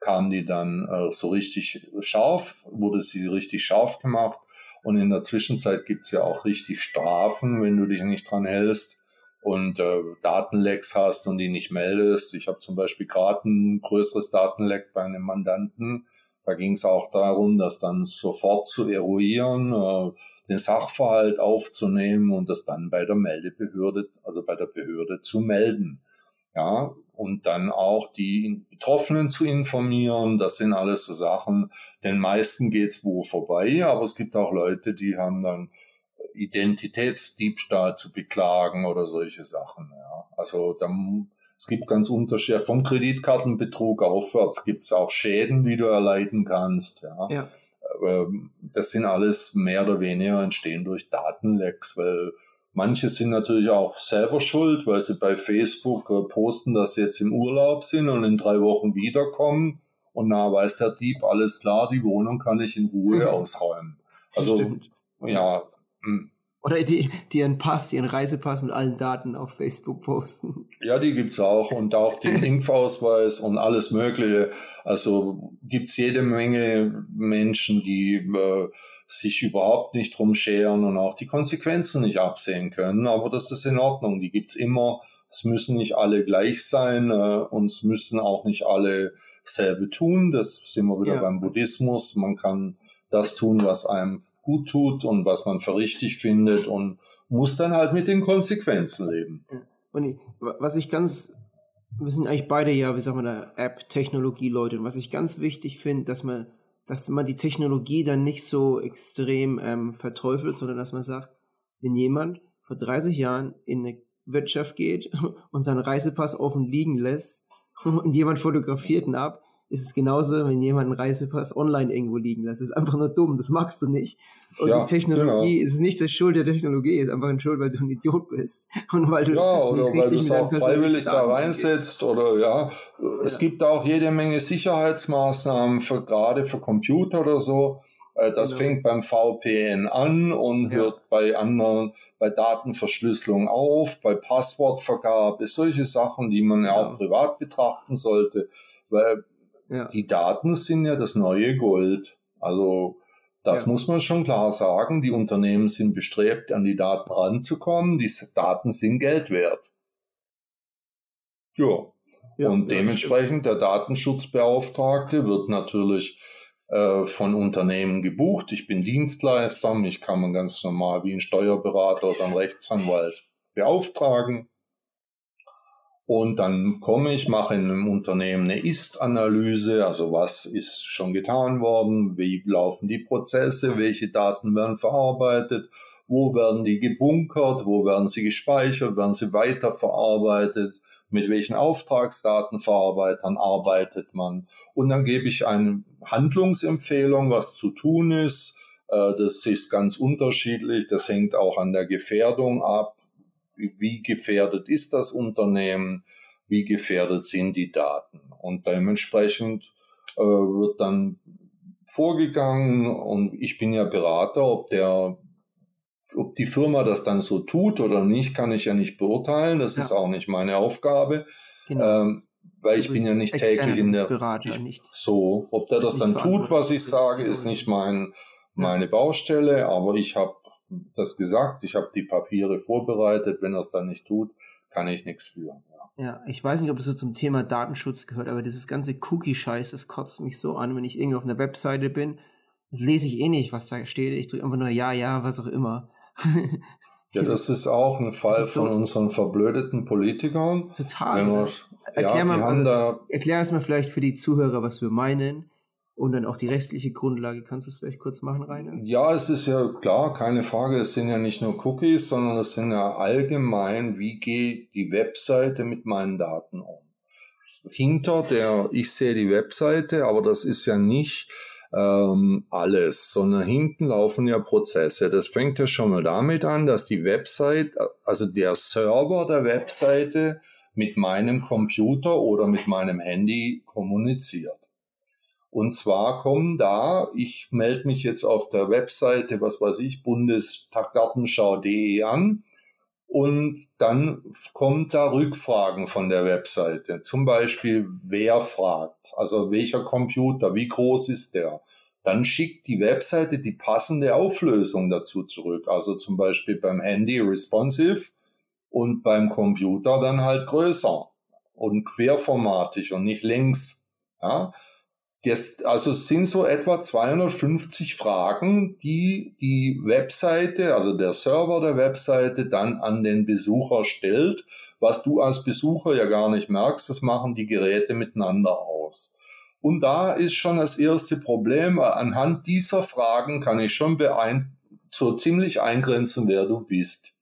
kam die dann äh, so richtig scharf, wurde sie richtig scharf gemacht. Und in der Zwischenzeit gibt's ja auch richtig Strafen, wenn du dich nicht dran hältst und äh, Datenlecks hast und die nicht meldest. Ich habe zum Beispiel gerade ein größeres Datenleck bei einem Mandanten. Da ging es auch darum, das dann sofort zu eruieren, äh, den Sachverhalt aufzunehmen und das dann bei der Meldebehörde, also bei der Behörde zu melden. Ja, und dann auch die Betroffenen zu informieren. Das sind alles so Sachen. Den meisten geht's wo vorbei, aber es gibt auch Leute, die haben dann Identitätsdiebstahl zu beklagen oder solche Sachen. Ja. Also da, es gibt ganz Unterschiede. Vom Kreditkartenbetrug aufwärts gibt es auch Schäden, die du erleiden kannst. Ja. ja. Ähm, das sind alles mehr oder weniger entstehen durch Datenlecks, weil manche sind natürlich auch selber schuld, weil sie bei Facebook äh, posten, dass sie jetzt im Urlaub sind und in drei Wochen wiederkommen. Und na weiß der Dieb, alles klar, die Wohnung kann ich in Ruhe ausräumen. Also ja. Hm. Oder die, die ihren Pass, ihren Reisepass mit allen Daten auf Facebook posten. Ja, die gibt es auch und auch den <laughs> Impfausweis und alles Mögliche. Also gibt es jede Menge Menschen, die äh, sich überhaupt nicht drum scheren und auch die Konsequenzen nicht absehen können. Aber das ist in Ordnung. Die gibt es immer. Es müssen nicht alle gleich sein äh, und es müssen auch nicht alle selbe tun. Das sind wir wieder ja. beim Buddhismus. Man kann das tun, was einem gut tut und was man für richtig findet und muss dann halt mit den Konsequenzen leben. Und ich, was ich ganz, wir sind eigentlich beide ja, wie sagen wir, App-Technologie-Leute. Und was ich ganz wichtig finde, dass man, dass man die Technologie dann nicht so extrem ähm, verteufelt, sondern dass man sagt, wenn jemand vor 30 Jahren in eine Wirtschaft geht <laughs> und seinen Reisepass offen liegen lässt <laughs> und jemand fotografiert ihn ab, ist es genauso, wenn jemand einen Reisepass online irgendwo liegen lässt. Das ist einfach nur dumm, das magst du nicht. Und ja, die Technologie genau. ist nicht das Schuld der Technologie, ist einfach ein Schuld, weil du ein Idiot bist. <laughs> Und weil du ja, oder weil du es auch freiwillig da reinsetzt oder ja. Es ja. gibt auch jede Menge Sicherheitsmaßnahmen für gerade für Computer oder so. Äh, das genau. fängt beim VPN an und ja. hört bei anderen, bei Datenverschlüsselung auf, bei Passwortvergabe, solche Sachen, die man ja auch privat betrachten sollte, weil ja. Die Daten sind ja das neue Gold. Also das ja. muss man schon klar sagen. Die Unternehmen sind bestrebt, an die Daten ranzukommen. Die Daten sind Geld wert. Ja. ja Und dementsprechend der Datenschutzbeauftragte wird natürlich äh, von Unternehmen gebucht. Ich bin Dienstleister, mich kann man ganz normal wie ein Steuerberater oder ein Rechtsanwalt beauftragen. Und dann komme ich, mache in einem Unternehmen eine Ist-Analyse, also was ist schon getan worden, wie laufen die Prozesse, welche Daten werden verarbeitet, wo werden die gebunkert, wo werden sie gespeichert, werden sie weiterverarbeitet, mit welchen Auftragsdatenverarbeitern arbeitet man. Und dann gebe ich eine Handlungsempfehlung, was zu tun ist. Äh, das ist ganz unterschiedlich, das hängt auch an der Gefährdung ab wie gefährdet ist das Unternehmen, wie gefährdet sind die Daten. Und dementsprechend äh, wird dann vorgegangen und ich bin ja Berater, ob der ob die Firma das dann so tut oder nicht, kann ich ja nicht beurteilen. Das ja. ist auch nicht meine Aufgabe. Genau. Ähm, weil ich bin ja nicht täglich in der Berater, ich, nicht. so, ob der das dann tut, was ich sage, ist nicht mein meine Baustelle, aber ich habe das gesagt, ich habe die Papiere vorbereitet, wenn er es dann nicht tut, kann ich nichts führen. Ja. ja, ich weiß nicht, ob es so zum Thema Datenschutz gehört, aber dieses ganze Cookie-Scheiß, das kotzt mich so an, wenn ich irgendwie auf einer Webseite bin, das lese ich eh nicht, was da steht. Ich drücke einfach nur Ja, ja, was auch immer. <laughs> ja, das ist auch ein Fall so von unseren verblödeten Politikern. Total. erklär, ja, mal, also, erklär es mal vielleicht für die Zuhörer, was wir meinen. Und dann auch die restliche Grundlage. Kannst du es vielleicht kurz machen, Rainer? Ja, es ist ja klar, keine Frage. Es sind ja nicht nur Cookies, sondern es sind ja allgemein, wie geht die Webseite mit meinen Daten um. Hinter der, ich sehe die Webseite, aber das ist ja nicht ähm, alles, sondern hinten laufen ja Prozesse. Das fängt ja schon mal damit an, dass die Website, also der Server der Webseite mit meinem Computer oder mit meinem Handy kommuniziert. Und zwar kommen da, ich melde mich jetzt auf der Webseite, was weiß ich, bundestaggartenschau.de an und dann kommt da Rückfragen von der Webseite. Zum Beispiel, wer fragt, also welcher Computer, wie groß ist der? Dann schickt die Webseite die passende Auflösung dazu zurück. Also zum Beispiel beim Handy responsive und beim Computer dann halt größer und querformatig und nicht längs. Ja? Das, also es sind so etwa 250 Fragen, die die Webseite, also der Server der Webseite dann an den Besucher stellt, was du als Besucher ja gar nicht merkst, das machen die Geräte miteinander aus. Und da ist schon das erste Problem. Anhand dieser Fragen kann ich schon so ziemlich eingrenzen, wer du bist.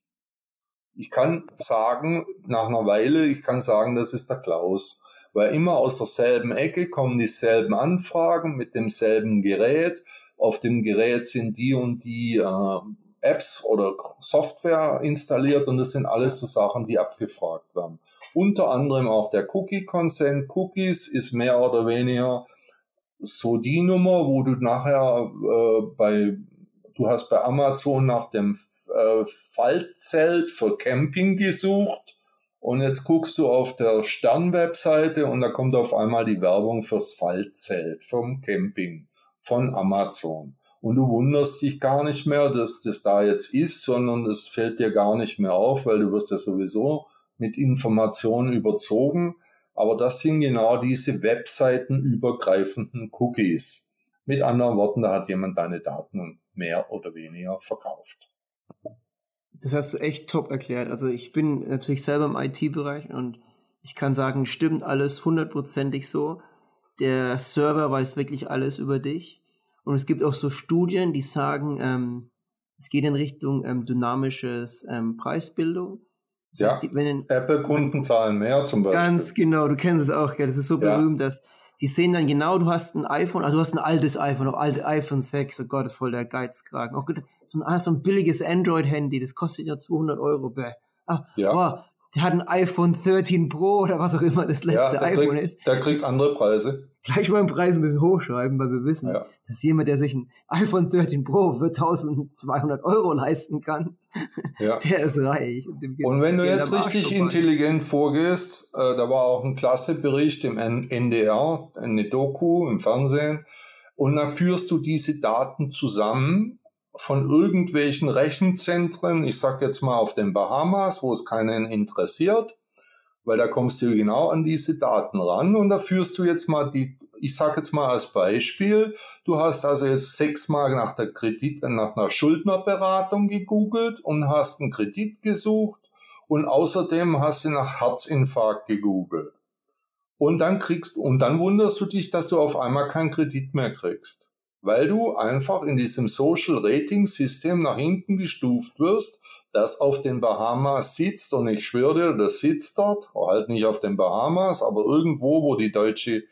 Ich kann sagen, nach einer Weile, ich kann sagen, das ist der Klaus. Weil immer aus derselben Ecke kommen dieselben Anfragen mit demselben Gerät. Auf dem Gerät sind die und die äh, Apps oder Software installiert und das sind alles so Sachen, die abgefragt werden. Unter anderem auch der Cookie-Consent. Cookies ist mehr oder weniger so die Nummer, wo du nachher äh, bei, du hast bei Amazon nach dem äh, Faltzelt für Camping gesucht und jetzt guckst du auf der Stern-Webseite und da kommt auf einmal die Werbung fürs Faltzelt vom Camping von Amazon. Und du wunderst dich gar nicht mehr, dass das da jetzt ist, sondern es fällt dir gar nicht mehr auf, weil du wirst ja sowieso mit Informationen überzogen. Aber das sind genau diese webseitenübergreifenden Cookies. Mit anderen Worten, da hat jemand deine Daten mehr oder weniger verkauft. Das hast du echt top erklärt. Also ich bin natürlich selber im IT-Bereich und ich kann sagen, stimmt alles hundertprozentig so. Der Server weiß wirklich alles über dich. Und es gibt auch so Studien, die sagen, ähm, es geht in Richtung ähm, dynamisches ähm, Preisbildung. Das ja, Apple-Kunden zahlen mehr zum Beispiel. Ganz genau, du kennst es auch, gell? das ist so ja. berühmt, dass die sehen dann genau, du hast ein iPhone, also du hast ein altes iPhone, auch alte iPhone 6, oh Gott, ist voll der Geizkragen. Auch so ein, so ein billiges Android-Handy, das kostet ja 200 Euro. Bäh. Ah, ja. Boah, der hat ein iPhone 13 Pro oder was auch immer das letzte ja, iPhone kriegt, ist. Der kriegt andere Preise gleich mal den Preis ein bisschen hochschreiben, weil wir wissen, ja. dass jemand, der sich ein iPhone 13 Pro für 1200 Euro leisten kann, ja. <laughs> der ist reich. Und, und wenn du jetzt richtig intelligent vorgehst, äh, da war auch ein klasse Bericht im NDR, eine Doku im Fernsehen, und da führst du diese Daten zusammen von irgendwelchen Rechenzentren, ich sag jetzt mal auf den Bahamas, wo es keinen interessiert, weil da kommst du genau an diese Daten ran und da führst du jetzt mal die, ich sage jetzt mal als Beispiel, du hast also jetzt sechsmal nach der Kredit, nach einer Schuldnerberatung gegoogelt und hast einen Kredit gesucht und außerdem hast du nach Herzinfarkt gegoogelt. Und dann kriegst, und dann wunderst du dich, dass du auf einmal keinen Kredit mehr kriegst weil du einfach in diesem Social Rating System nach hinten gestuft wirst, das auf den Bahamas sitzt. Und ich schwöre dir, das sitzt dort, halt nicht auf den Bahamas, aber irgendwo, wo die deutsche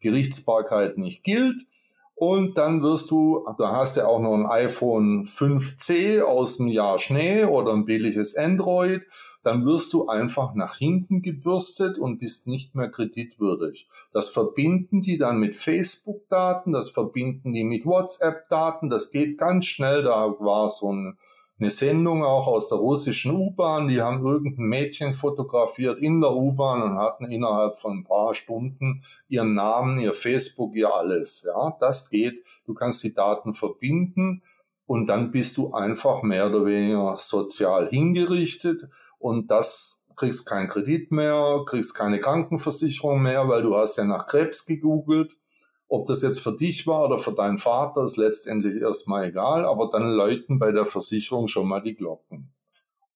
Gerichtsbarkeit nicht gilt. Und dann wirst du, da hast du auch noch ein iPhone 5C aus dem Jahr Schnee oder ein billiges Android dann wirst du einfach nach hinten gebürstet und bist nicht mehr kreditwürdig. Das verbinden die dann mit Facebook-Daten, das verbinden die mit WhatsApp-Daten, das geht ganz schnell. Da war so ein, eine Sendung auch aus der russischen U-Bahn, die haben irgendein Mädchen fotografiert in der U-Bahn und hatten innerhalb von ein paar Stunden ihren Namen, ihr Facebook, ihr alles. Ja, das geht. Du kannst die Daten verbinden und dann bist du einfach mehr oder weniger sozial hingerichtet und das kriegst keinen Kredit mehr, kriegst keine Krankenversicherung mehr, weil du hast ja nach Krebs gegoogelt. Ob das jetzt für dich war oder für deinen Vater, ist letztendlich erstmal egal, aber dann läuten bei der Versicherung schon mal die Glocken.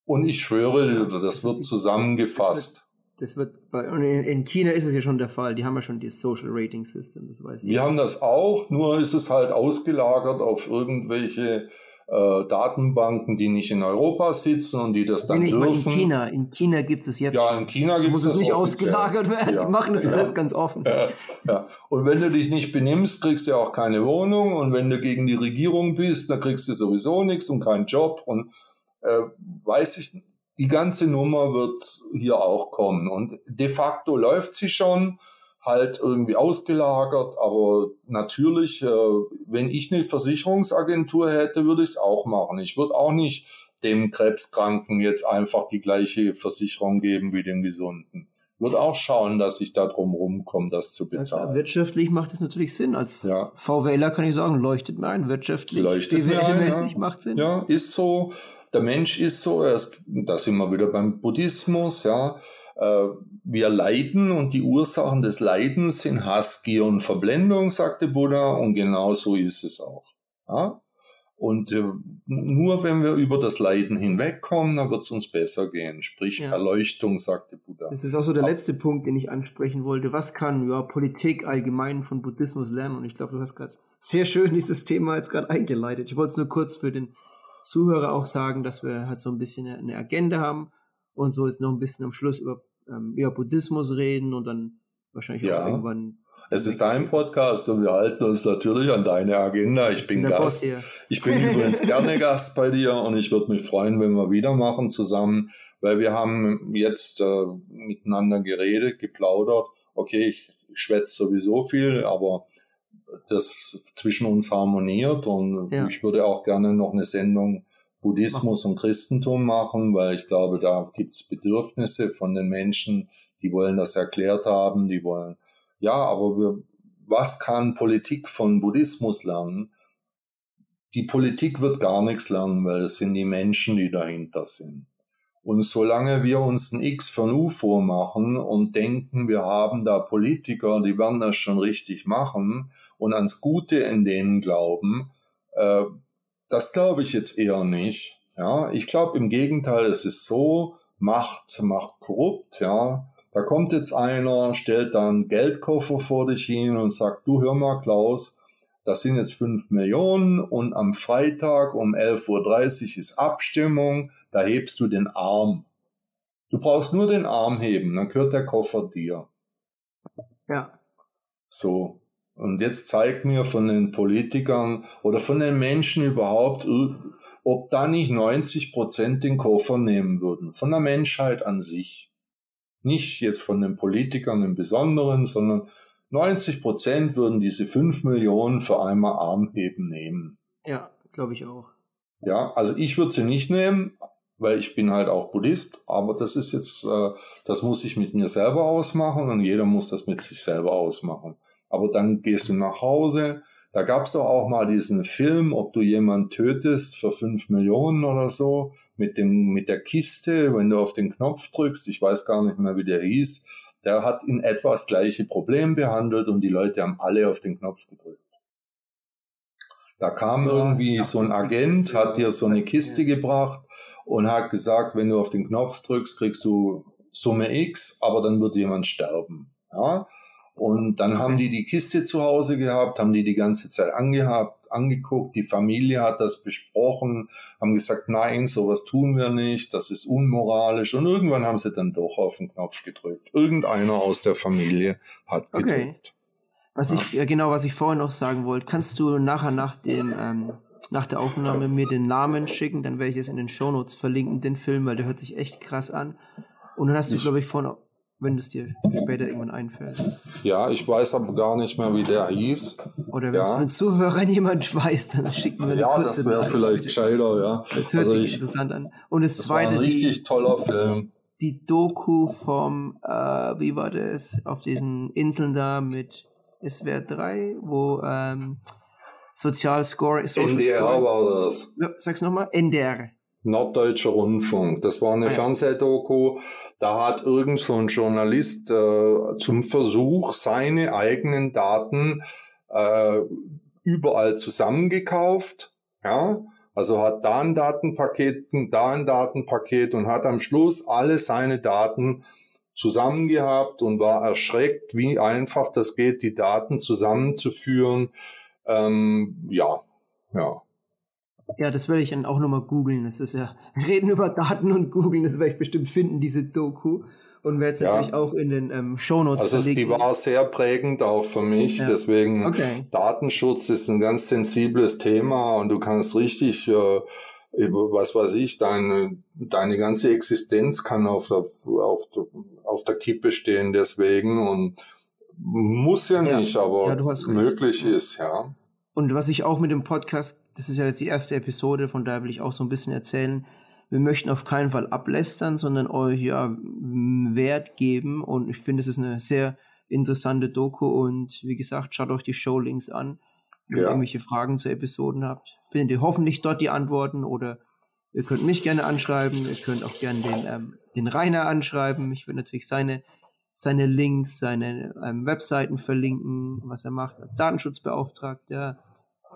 Und ich schwöre, das wird zusammengefasst. Das wird bei, und in China ist es ja schon der Fall. Die haben ja schon das Social Rating System, das weiß ich. Wir haben das auch, nur ist es halt ausgelagert auf irgendwelche äh, Datenbanken, die nicht in Europa sitzen und die das dann nee, dürfen. in China. In China gibt es jetzt. Ja, in China gibt muss es nicht offiziell. ausgelagert werden. Ja. Die machen das ja. alles ganz offen. Ja. ja. Und wenn du dich nicht benimmst, kriegst du ja auch keine Wohnung. Und wenn du gegen die Regierung bist, dann kriegst du sowieso nichts und keinen Job. Und äh, weiß ich, die ganze Nummer wird hier auch kommen. Und de facto läuft sie schon halt irgendwie ausgelagert. Aber natürlich, äh, wenn ich eine Versicherungsagentur hätte, würde ich es auch machen. Ich würde auch nicht dem Krebskranken jetzt einfach die gleiche Versicherung geben wie dem Gesunden. Würde auch schauen, dass ich da drum rumkomme, das zu bezahlen. Ja, wirtschaftlich macht es natürlich Sinn. Als ja. VWLer kann ich sagen, leuchtet mir ein. Wirtschaftlich, leuchtet mir ein, ja. macht Sinn. Ja, ist so. Der Mensch ist so. da sind wir wieder beim Buddhismus, ja wir leiden und die Ursachen des Leidens sind Hass, Gier und Verblendung, sagte Buddha, und genau so ist es auch. Ja? Und äh, nur wenn wir über das Leiden hinwegkommen, dann wird es uns besser gehen. Sprich ja. Erleuchtung, sagte Buddha. Das ist auch so der letzte Punkt, den ich ansprechen wollte. Was kann ja, Politik allgemein von Buddhismus lernen? Und ich glaube, du hast gerade sehr schön dieses Thema jetzt gerade eingeleitet. Ich wollte es nur kurz für den Zuhörer auch sagen, dass wir halt so ein bisschen eine Agenda haben und so jetzt noch ein bisschen am Schluss über, ähm, über Buddhismus reden und dann wahrscheinlich ja. auch irgendwann. Es ist dein Podcast und wir halten uns natürlich an deine Agenda. Ich bin Gast. Ich bin übrigens <laughs> gerne Gast bei dir und ich würde mich freuen, wenn wir wieder machen zusammen, weil wir haben jetzt äh, miteinander geredet, geplaudert. Okay, ich schwätze sowieso viel, aber das zwischen uns harmoniert und ja. ich würde auch gerne noch eine Sendung Buddhismus und Christentum machen, weil ich glaube, da gibt es Bedürfnisse von den Menschen, die wollen das erklärt haben, die wollen, ja, aber wir, was kann Politik von Buddhismus lernen? Die Politik wird gar nichts lernen, weil es sind die Menschen, die dahinter sind. Und solange wir uns ein X von U vormachen und denken, wir haben da Politiker, die werden das schon richtig machen und ans Gute in denen glauben, äh, das glaube ich jetzt eher nicht. Ja, ich glaube im Gegenteil, es ist so, Macht macht korrupt, ja. Da kommt jetzt einer, stellt dann Geldkoffer vor dich hin und sagt, du hör mal, Klaus, das sind jetzt fünf Millionen und am Freitag um 11.30 Uhr ist Abstimmung, da hebst du den Arm. Du brauchst nur den Arm heben, dann gehört der Koffer dir. Ja. So. Und jetzt zeig mir von den Politikern oder von den Menschen überhaupt, ob da nicht 90 Prozent den Koffer nehmen würden. Von der Menschheit an sich. Nicht jetzt von den Politikern im Besonderen, sondern 90 Prozent würden diese 5 Millionen für einmal Armheben nehmen. Ja, glaube ich auch. Ja, also ich würde sie nicht nehmen, weil ich bin halt auch Buddhist, aber das ist jetzt, äh, das muss ich mit mir selber ausmachen und jeder muss das mit sich selber ausmachen. Aber dann gehst du nach Hause. Da gab es doch auch mal diesen Film, ob du jemanden tötest für 5 Millionen oder so, mit, dem, mit der Kiste, wenn du auf den Knopf drückst. Ich weiß gar nicht mehr, wie der hieß. Der hat in etwa das gleiche Problem behandelt und die Leute haben alle auf den Knopf gedrückt. Da kam irgendwie so ein Agent, hat dir so eine Kiste gebracht und hat gesagt, wenn du auf den Knopf drückst, kriegst du Summe X, aber dann wird jemand sterben. Ja? Und dann haben die die Kiste zu Hause gehabt, haben die die ganze Zeit angehabt, angeguckt. Die Familie hat das besprochen, haben gesagt, nein, sowas tun wir nicht, das ist unmoralisch. Und irgendwann haben sie dann doch auf den Knopf gedrückt. Irgendeiner aus der Familie hat gedrückt. Okay. Was ja. ich, genau, was ich vorhin noch sagen wollte, kannst du nachher nach dem, ähm, nach der Aufnahme mir den Namen schicken, dann werde ich es in den Shownotes verlinken, den Film, weil der hört sich echt krass an. Und dann hast du, glaube ich, vorhin wenn es dir später irgendwann einfällt. Ja, ich weiß aber gar nicht mehr, wie der hieß. Oder wenn es von den Zuhörern jemand weiß, dann schickt mir eine Ja, das wäre vielleicht gescheiter, ja. Das hört also sich ich, interessant an. Und das, das zweite. War ein richtig die, toller Film. Die Doku vom, äh, wie war das, auf diesen Inseln da mit SWR 3, wo ähm, Sozialscore, Social NDR Score. war das. Ja, sag's nochmal, NDR. Norddeutscher Rundfunk. Das war eine ah, ja. Fernsehdoku. Da hat irgend so ein Journalist äh, zum Versuch, seine eigenen Daten äh, überall zusammengekauft. Ja, also hat da ein Datenpaket, da ein Datenpaket und hat am Schluss alle seine Daten zusammengehabt und war erschreckt, wie einfach das geht, die Daten zusammenzuführen. Ähm, ja, ja. Ja, das werde ich dann auch nochmal googeln. Das ist ja, <laughs> reden über Daten und googeln, das werde ich bestimmt finden, diese Doku. Und werde es ja. natürlich auch in den ähm, Shownotes Also verlinken. die war sehr prägend auch für mich. Ja. Deswegen okay. Datenschutz ist ein ganz sensibles Thema und du kannst richtig, äh, was weiß ich, deine, deine ganze Existenz kann auf der, auf, auf der Kippe stehen deswegen und muss ja nicht, ja. aber möglich ist, ja. Und was ich auch mit dem Podcast das ist ja jetzt die erste Episode, von daher will ich auch so ein bisschen erzählen. Wir möchten auf keinen Fall ablästern, sondern euch ja Wert geben. Und ich finde, es ist eine sehr interessante Doku. Und wie gesagt, schaut euch die Showlinks an. Wenn ja. ihr irgendwelche Fragen zu Episoden habt, findet ihr hoffentlich dort die Antworten oder ihr könnt mich gerne anschreiben. Ihr könnt auch gerne den, ähm, den Rainer anschreiben. Ich will natürlich seine, seine Links, seine ähm, Webseiten verlinken, was er macht als Datenschutzbeauftragter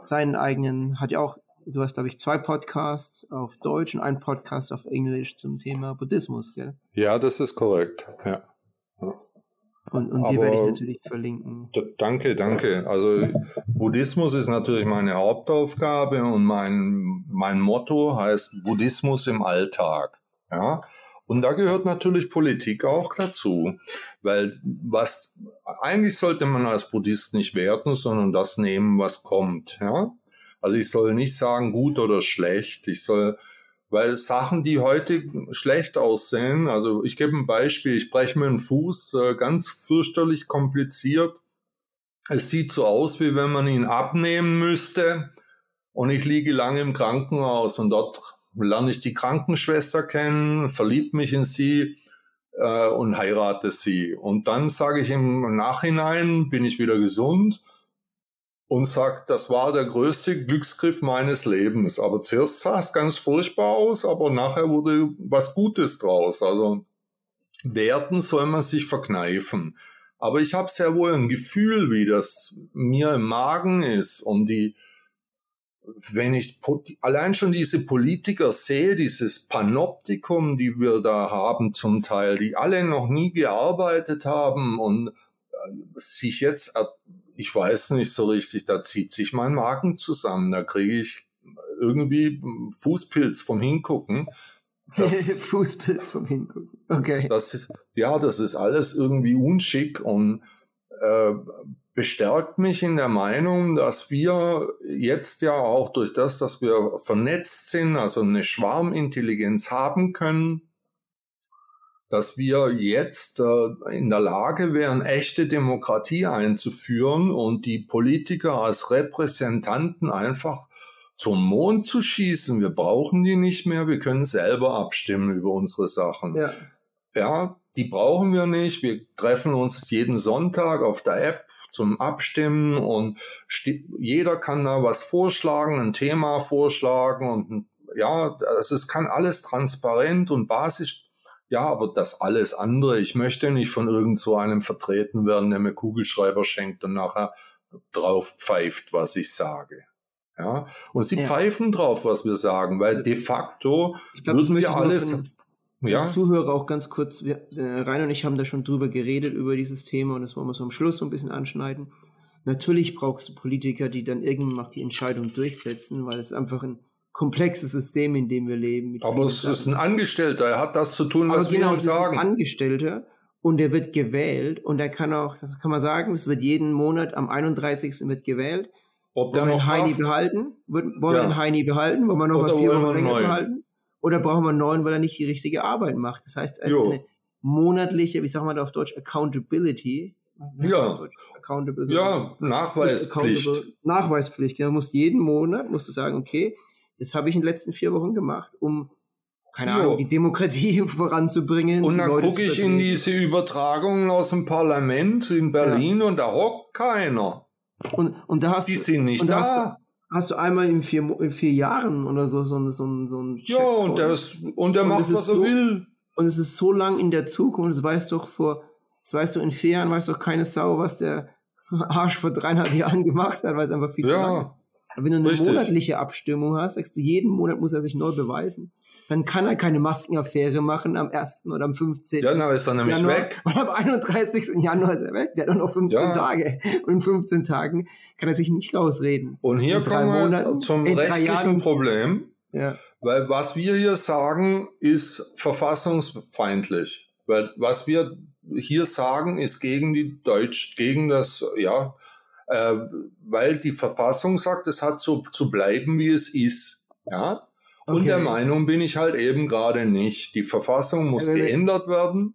seinen eigenen, hat ja auch, du hast glaube ich zwei Podcasts auf Deutsch und einen Podcast auf Englisch zum Thema Buddhismus, gell? Ja, das ist korrekt, ja. Und, und die werde ich natürlich verlinken. Danke, danke. Also Buddhismus ist natürlich meine Hauptaufgabe und mein, mein Motto heißt Buddhismus im Alltag. Ja? Und da gehört natürlich Politik auch dazu, weil was eigentlich sollte man als Buddhist nicht werten, sondern das nehmen, was kommt. Ja? Also ich soll nicht sagen gut oder schlecht. Ich soll, weil Sachen, die heute schlecht aussehen, also ich gebe ein Beispiel, ich breche mir einen Fuß, äh, ganz fürchterlich kompliziert. Es sieht so aus, wie wenn man ihn abnehmen müsste. Und ich liege lange im Krankenhaus und dort lerne ich die Krankenschwester kennen, verliebe mich in sie äh, und heirate sie. Und dann sage ich im Nachhinein, bin ich wieder gesund und sage, das war der größte Glücksgriff meines Lebens. Aber zuerst sah es ganz furchtbar aus, aber nachher wurde was Gutes draus. Also Werten soll man sich verkneifen. Aber ich habe sehr wohl ein Gefühl, wie das mir im Magen ist und die wenn ich allein schon diese Politiker sehe, dieses Panoptikum, die wir da haben zum Teil, die alle noch nie gearbeitet haben und äh, sich jetzt, ich weiß nicht so richtig, da zieht sich mein Magen zusammen, da kriege ich irgendwie Fußpilz vom Hingucken. Das, <laughs> Fußpilz vom Hingucken, okay. Das ja, das ist alles irgendwie unschick und äh, bestärkt mich in der Meinung, dass wir jetzt ja auch durch das, dass wir vernetzt sind, also eine Schwarmintelligenz haben können, dass wir jetzt äh, in der Lage wären, echte Demokratie einzuführen und die Politiker als Repräsentanten einfach zum Mond zu schießen. Wir brauchen die nicht mehr, wir können selber abstimmen über unsere Sachen. Ja. ja, die brauchen wir nicht. Wir treffen uns jeden Sonntag auf der App zum Abstimmen und jeder kann da was vorschlagen, ein Thema vorschlagen und ja, es kann alles transparent und basisch ja, aber das alles andere, ich möchte nicht von irgend so einem vertreten werden, der mir Kugelschreiber schenkt und nachher drauf pfeift, was ich sage. Ja, und sie ja. pfeifen drauf, was wir sagen, weil de facto glaub, würden wir alles ja. Zuhörer auch ganz kurz, wir, äh, Rainer und ich haben da schon drüber geredet, über dieses Thema und das wollen wir so am Schluss so ein bisschen anschneiden. Natürlich brauchst du Politiker, die dann irgendwann mal die Entscheidung durchsetzen, weil es einfach ein komplexes System, in dem wir leben. Aber es ist ein Angestellter, er hat das zu tun, was genau, wir ihm sagen. Ein Angestellter und er wird gewählt und er kann auch, das kann man sagen, es wird jeden Monat am 31. wird gewählt. Ob der wollen noch Heini passt? behalten? Wollen ja. wir den Heini behalten? Wollen wir noch Oder mal vier Wochen länger behalten? Oder brauchen wir einen neuen, weil er nicht die richtige Arbeit macht. Das heißt, als eine monatliche, wie sagen wir da auf Deutsch, Accountability. Ja. Accountability. Ja, Nachweispflicht. Nachweispflicht. Du musst jeden Monat, musst du sagen, okay, das habe ich in den letzten vier Wochen gemacht, um keine Ahnung, die Demokratie <laughs> voranzubringen. Und dann gucke ich in diese Übertragungen aus dem Parlament in Berlin ja. und da hockt keiner. Und, und da hast die sind nicht da hast du einmal in vier, in vier Jahren oder so so, so, so, so ein Ja, und der, ist, und der und macht, was er so, will. Und es ist so lang in der Zukunft, das weißt doch vor, das weißt du in vier Jahren, weiß doch keine Sau, was der <laughs> Arsch vor dreieinhalb Jahren gemacht hat, weil es einfach viel ja. zu lang ist. Wenn du eine Richtig. monatliche Abstimmung hast, sagst du, jeden Monat muss er sich neu beweisen. Dann kann er keine Maskenaffäre machen am 1. oder am 15. Ja, dann ist er nämlich Januar. weg. Und am 31. Januar ist er weg. Der hat noch 15 ja. Tage. Und in 15 Tagen kann er sich nicht rausreden. Und hier kommen wir Monaten, zum rechtlichen Problem. Ja. Weil was wir hier sagen, ist verfassungsfeindlich. Weil was wir hier sagen, ist gegen die Deutsch, gegen das, ja, äh, weil die Verfassung sagt, es hat so zu bleiben, wie es ist. Ja? Und okay. der Meinung bin ich halt eben gerade nicht. Die Verfassung muss also, geändert werden.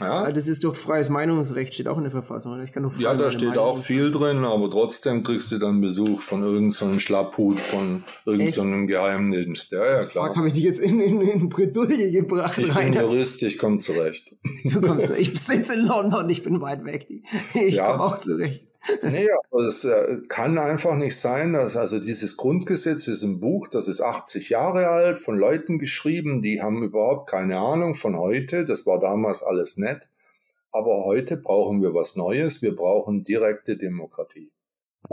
Ja. Das ist doch freies Meinungsrecht, steht auch in der Verfassung. Ich kann ja, da steht Meinung auch viel drin, aber trotzdem kriegst du dann Besuch von irgendeinem so Schlapphut, von irgendeinem so Geheimdienst. Ja, ja, klar. Habe ich dich jetzt in, in, in Bredouille gebracht, Ich Rainer. bin Jurist, ich komme zurecht. Du kommst, ich sitze in London, ich bin weit weg. Ich ja. komme auch zurecht nee, aber es äh, kann einfach nicht sein, dass also dieses Grundgesetz ist ein Buch, das ist 80 Jahre alt, von Leuten geschrieben, die haben überhaupt keine Ahnung von heute. Das war damals alles nett. Aber heute brauchen wir was Neues. Wir brauchen direkte Demokratie.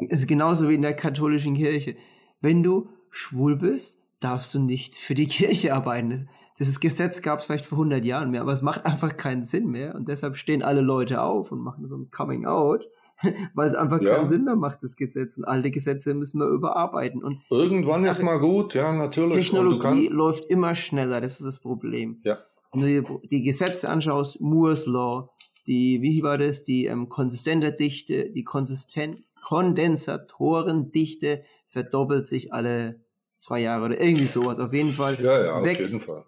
Es ist genauso wie in der katholischen Kirche. Wenn du schwul bist, darfst du nicht für die <laughs> Kirche arbeiten. Dieses Gesetz gab es vielleicht vor 100 Jahren mehr, aber es macht einfach keinen Sinn mehr. Und deshalb stehen alle Leute auf und machen so ein Coming Out <laughs> weil es einfach ja. keinen Sinn mehr macht, das Gesetz. Und alte Gesetze müssen wir überarbeiten. Und Irgendwann ist mal gut, ja, natürlich. Technologie läuft immer schneller, das ist das Problem. Ja. Wenn du dir die Gesetze anschaust, Moore's Law, die, wie war das, die ähm, konsistente Dichte, die konsistent Kondensatorendichte verdoppelt sich alle zwei Jahre oder irgendwie sowas. Auf jeden Fall, ja, ja, wächst, jeden Fall.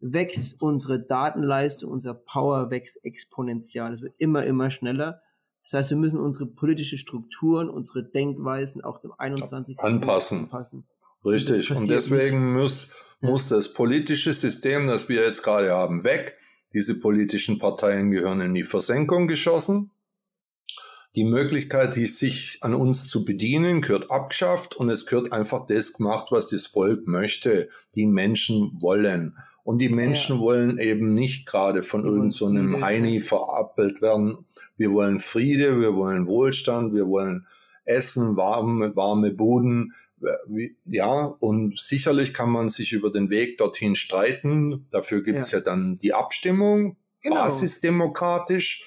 wächst unsere Datenleistung, unser Power wächst exponentiell. Es wird immer, immer schneller. Das heißt, wir müssen unsere politische Strukturen, unsere Denkweisen auch dem 21. anpassen. anpassen. Richtig. Und, Und deswegen muss, muss das politische System, das wir jetzt gerade haben, weg. Diese politischen Parteien gehören in die Versenkung geschossen. Die Möglichkeit, sich an uns zu bedienen, gehört abgeschafft und es gehört einfach das gemacht, was das Volk möchte, die Menschen wollen. Und die Menschen ja. wollen eben nicht gerade von irgendeinem so Heini verappelt werden. Wir wollen Friede, wir wollen Wohlstand, wir wollen Essen, warme, warme Buden. Ja, und sicherlich kann man sich über den Weg dorthin streiten. Dafür gibt es ja. ja. dann die Abstimmung, genau. basisdemokratisch.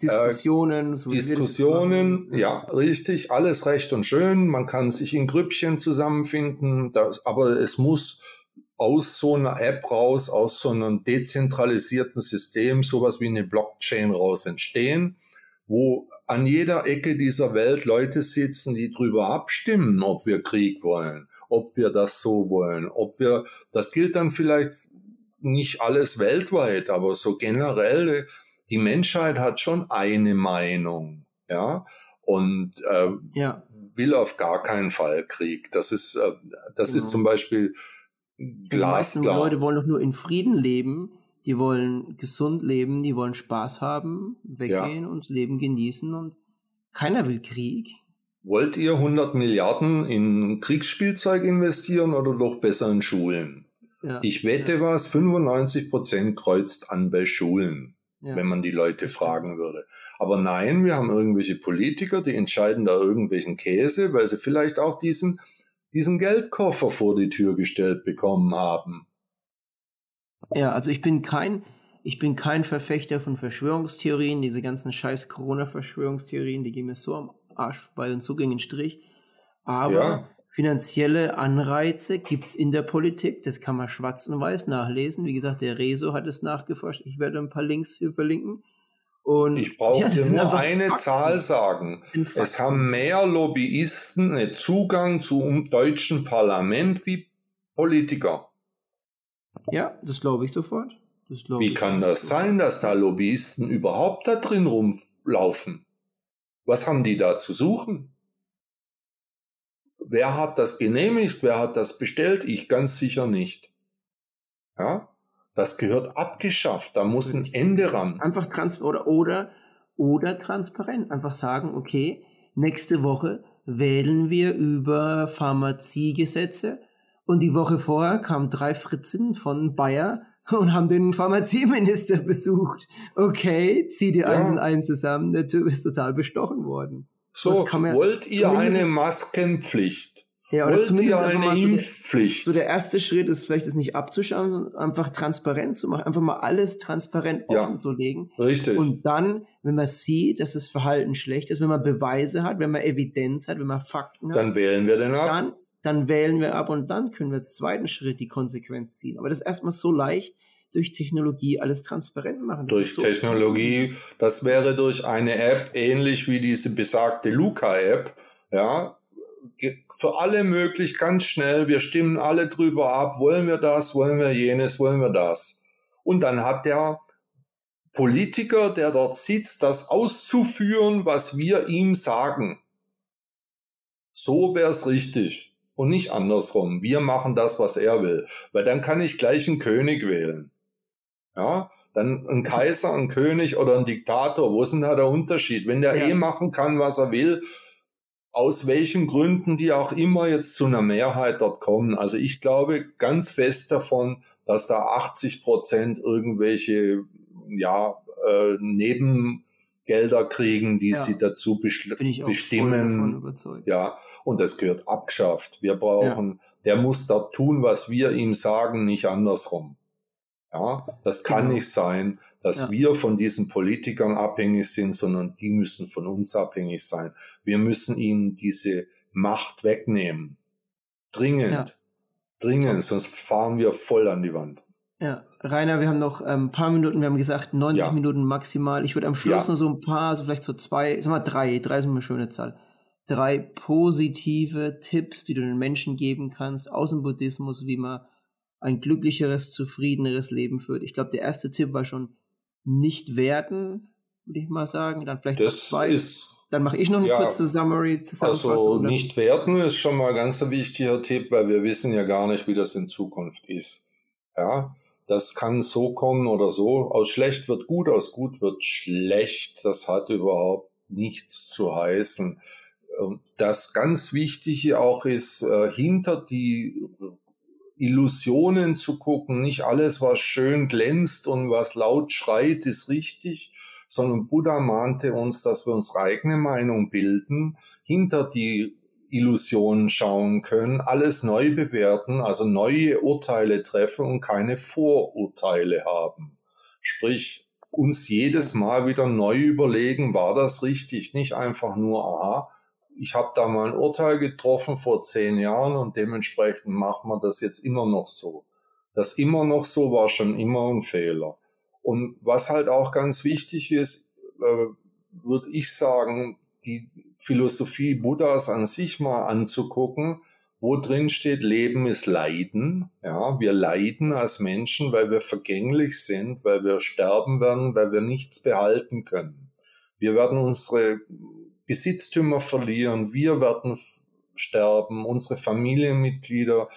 Diskussionen. So Diskussionen, ja, richtig, alles recht und schön. Man kann sich in Grüppchen zusammenfinden, das, aber es muss aus so einer App raus, aus so einem dezentralisierten System, sowas wie eine Blockchain raus entstehen, wo an jeder Ecke dieser Welt Leute sitzen, die drüber abstimmen, ob wir Krieg wollen, ob wir das so wollen, ob wir, das gilt dann vielleicht nicht alles weltweit, aber so generell die Menschheit hat schon eine Meinung, ja, und äh, ja. will auf gar keinen Fall Krieg. Das ist, äh, das genau. ist zum Beispiel glasklar. Die meisten Leute wollen doch nur in Frieden leben. Die wollen gesund leben, die wollen Spaß haben, weggehen ja. und Leben genießen und keiner will Krieg. Wollt ihr 100 Milliarden in Kriegsspielzeug investieren oder doch besser in Schulen? Ja. Ich wette was, 95 Prozent kreuzt an bei Schulen ja. wenn man die Leute fragen würde. Aber nein, wir haben irgendwelche Politiker, die entscheiden da irgendwelchen Käse, weil sie vielleicht auch diesen, diesen Geldkoffer vor die Tür gestellt bekommen haben. Ja, also ich bin kein, ich bin kein Verfechter von Verschwörungstheorien, diese ganzen scheiß Corona-Verschwörungstheorien, die gehen mir so am Arsch vorbei und so gegen den Strich. Aber ja. Finanzielle Anreize gibt es in der Politik, das kann man schwarz und weiß nachlesen. Wie gesagt, der Rezo hat es nachgeforscht. Ich werde ein paar Links hier verlinken. Und ich brauche ja, dir nur eine Fakten. Zahl sagen. Es haben mehr Lobbyisten Zugang zum deutschen Parlament wie Politiker. Ja, das glaube ich sofort. Glaub wie ich kann das sofort. sein, dass da Lobbyisten überhaupt da drin rumlaufen? Was haben die da zu suchen? Wer hat das genehmigt? Wer hat das bestellt? Ich ganz sicher nicht. Ja, das gehört abgeschafft. Da muss ein Ende ran. Einfach trans oder, oder, oder transparent. Einfach sagen, okay, nächste Woche wählen wir über Pharmaziegesetze. Und die Woche vorher kamen drei Fritzen von Bayer <laughs> und haben den Pharmazieminister <laughs> besucht. Okay, zieh die ja. eins und eins zusammen. Der Typ ist total bestochen worden. So, wollt ihr eine Maskenpflicht? Ja, oder wollt ihr eine so Impfpflicht? So der erste Schritt ist vielleicht es nicht abzuschauen, sondern einfach transparent zu machen, einfach mal alles transparent offen ja, zu legen. Richtig. Und dann, wenn man sieht, dass das Verhalten schlecht ist, wenn man Beweise hat, wenn man Evidenz hat, wenn man Fakten hat, dann wählen wir den ab. Dann, dann wählen wir ab und dann können wir als zweiten Schritt die Konsequenz ziehen. Aber das ist erstmal so leicht, durch Technologie alles transparent machen. Das durch so Technologie, crazy. das wäre durch eine App ähnlich wie diese besagte Luca-App, ja, für alle möglich, ganz schnell, wir stimmen alle drüber ab, wollen wir das, wollen wir jenes, wollen wir das. Und dann hat der Politiker, der dort sitzt, das auszuführen, was wir ihm sagen. So wäre es richtig und nicht andersrum. Wir machen das, was er will, weil dann kann ich gleich einen König wählen. Ja, dann ein Kaiser, ein König oder ein Diktator, wo ist denn da der Unterschied? Wenn der ja. eh machen kann, was er will, aus welchen Gründen die auch immer jetzt zu einer Mehrheit dort kommen. Also ich glaube ganz fest davon, dass da 80 Prozent irgendwelche, ja, äh, Nebengelder kriegen, die ja. sie dazu bestimmen. Ja, und das gehört abgeschafft. Wir brauchen, ja. der muss dort tun, was wir ihm sagen, nicht andersrum. Ja, das kann genau. nicht sein, dass ja. wir von diesen Politikern abhängig sind, sondern die müssen von uns abhängig sein. Wir müssen ihnen diese Macht wegnehmen. Dringend. Ja. Dringend, sonst fahren wir voll an die Wand. Ja, Rainer, wir haben noch ein ähm, paar Minuten, wir haben gesagt 90 ja. Minuten maximal. Ich würde am Schluss noch so ein paar, so vielleicht so zwei, sag mal drei, drei ist eine schöne Zahl. Drei positive Tipps, die du den Menschen geben kannst aus dem Buddhismus, wie man ein glücklicheres, zufriedeneres Leben führt. Ich glaube, der erste Tipp war schon nicht werten, würde ich mal sagen. Dann vielleicht das zwei. Ist, Dann mache ich noch eine ja, kurze Summary, Zusammenfassung. Also nicht werten ist schon mal ganz ein wichtiger Tipp, weil wir wissen ja gar nicht, wie das in Zukunft ist. Ja, das kann so kommen oder so. Aus schlecht wird gut, aus gut wird schlecht. Das hat überhaupt nichts zu heißen. Das ganz Wichtige auch ist, äh, hinter die Illusionen zu gucken. Nicht alles, was schön glänzt und was laut schreit, ist richtig, sondern Buddha mahnte uns, dass wir unsere eigene Meinung bilden, hinter die Illusionen schauen können, alles neu bewerten, also neue Urteile treffen und keine Vorurteile haben. Sprich, uns jedes Mal wieder neu überlegen, war das richtig, nicht einfach nur, aha, ich habe da mal ein Urteil getroffen vor zehn Jahren und dementsprechend machen wir das jetzt immer noch so. Das immer noch so war schon immer ein Fehler. Und was halt auch ganz wichtig ist, äh, würde ich sagen, die Philosophie Buddhas an sich mal anzugucken, wo drin steht, Leben ist Leiden. Ja, wir leiden als Menschen, weil wir vergänglich sind, weil wir sterben werden, weil wir nichts behalten können. Wir werden unsere Besitztümer verlieren, wir werden sterben, unsere Familienmitglieder.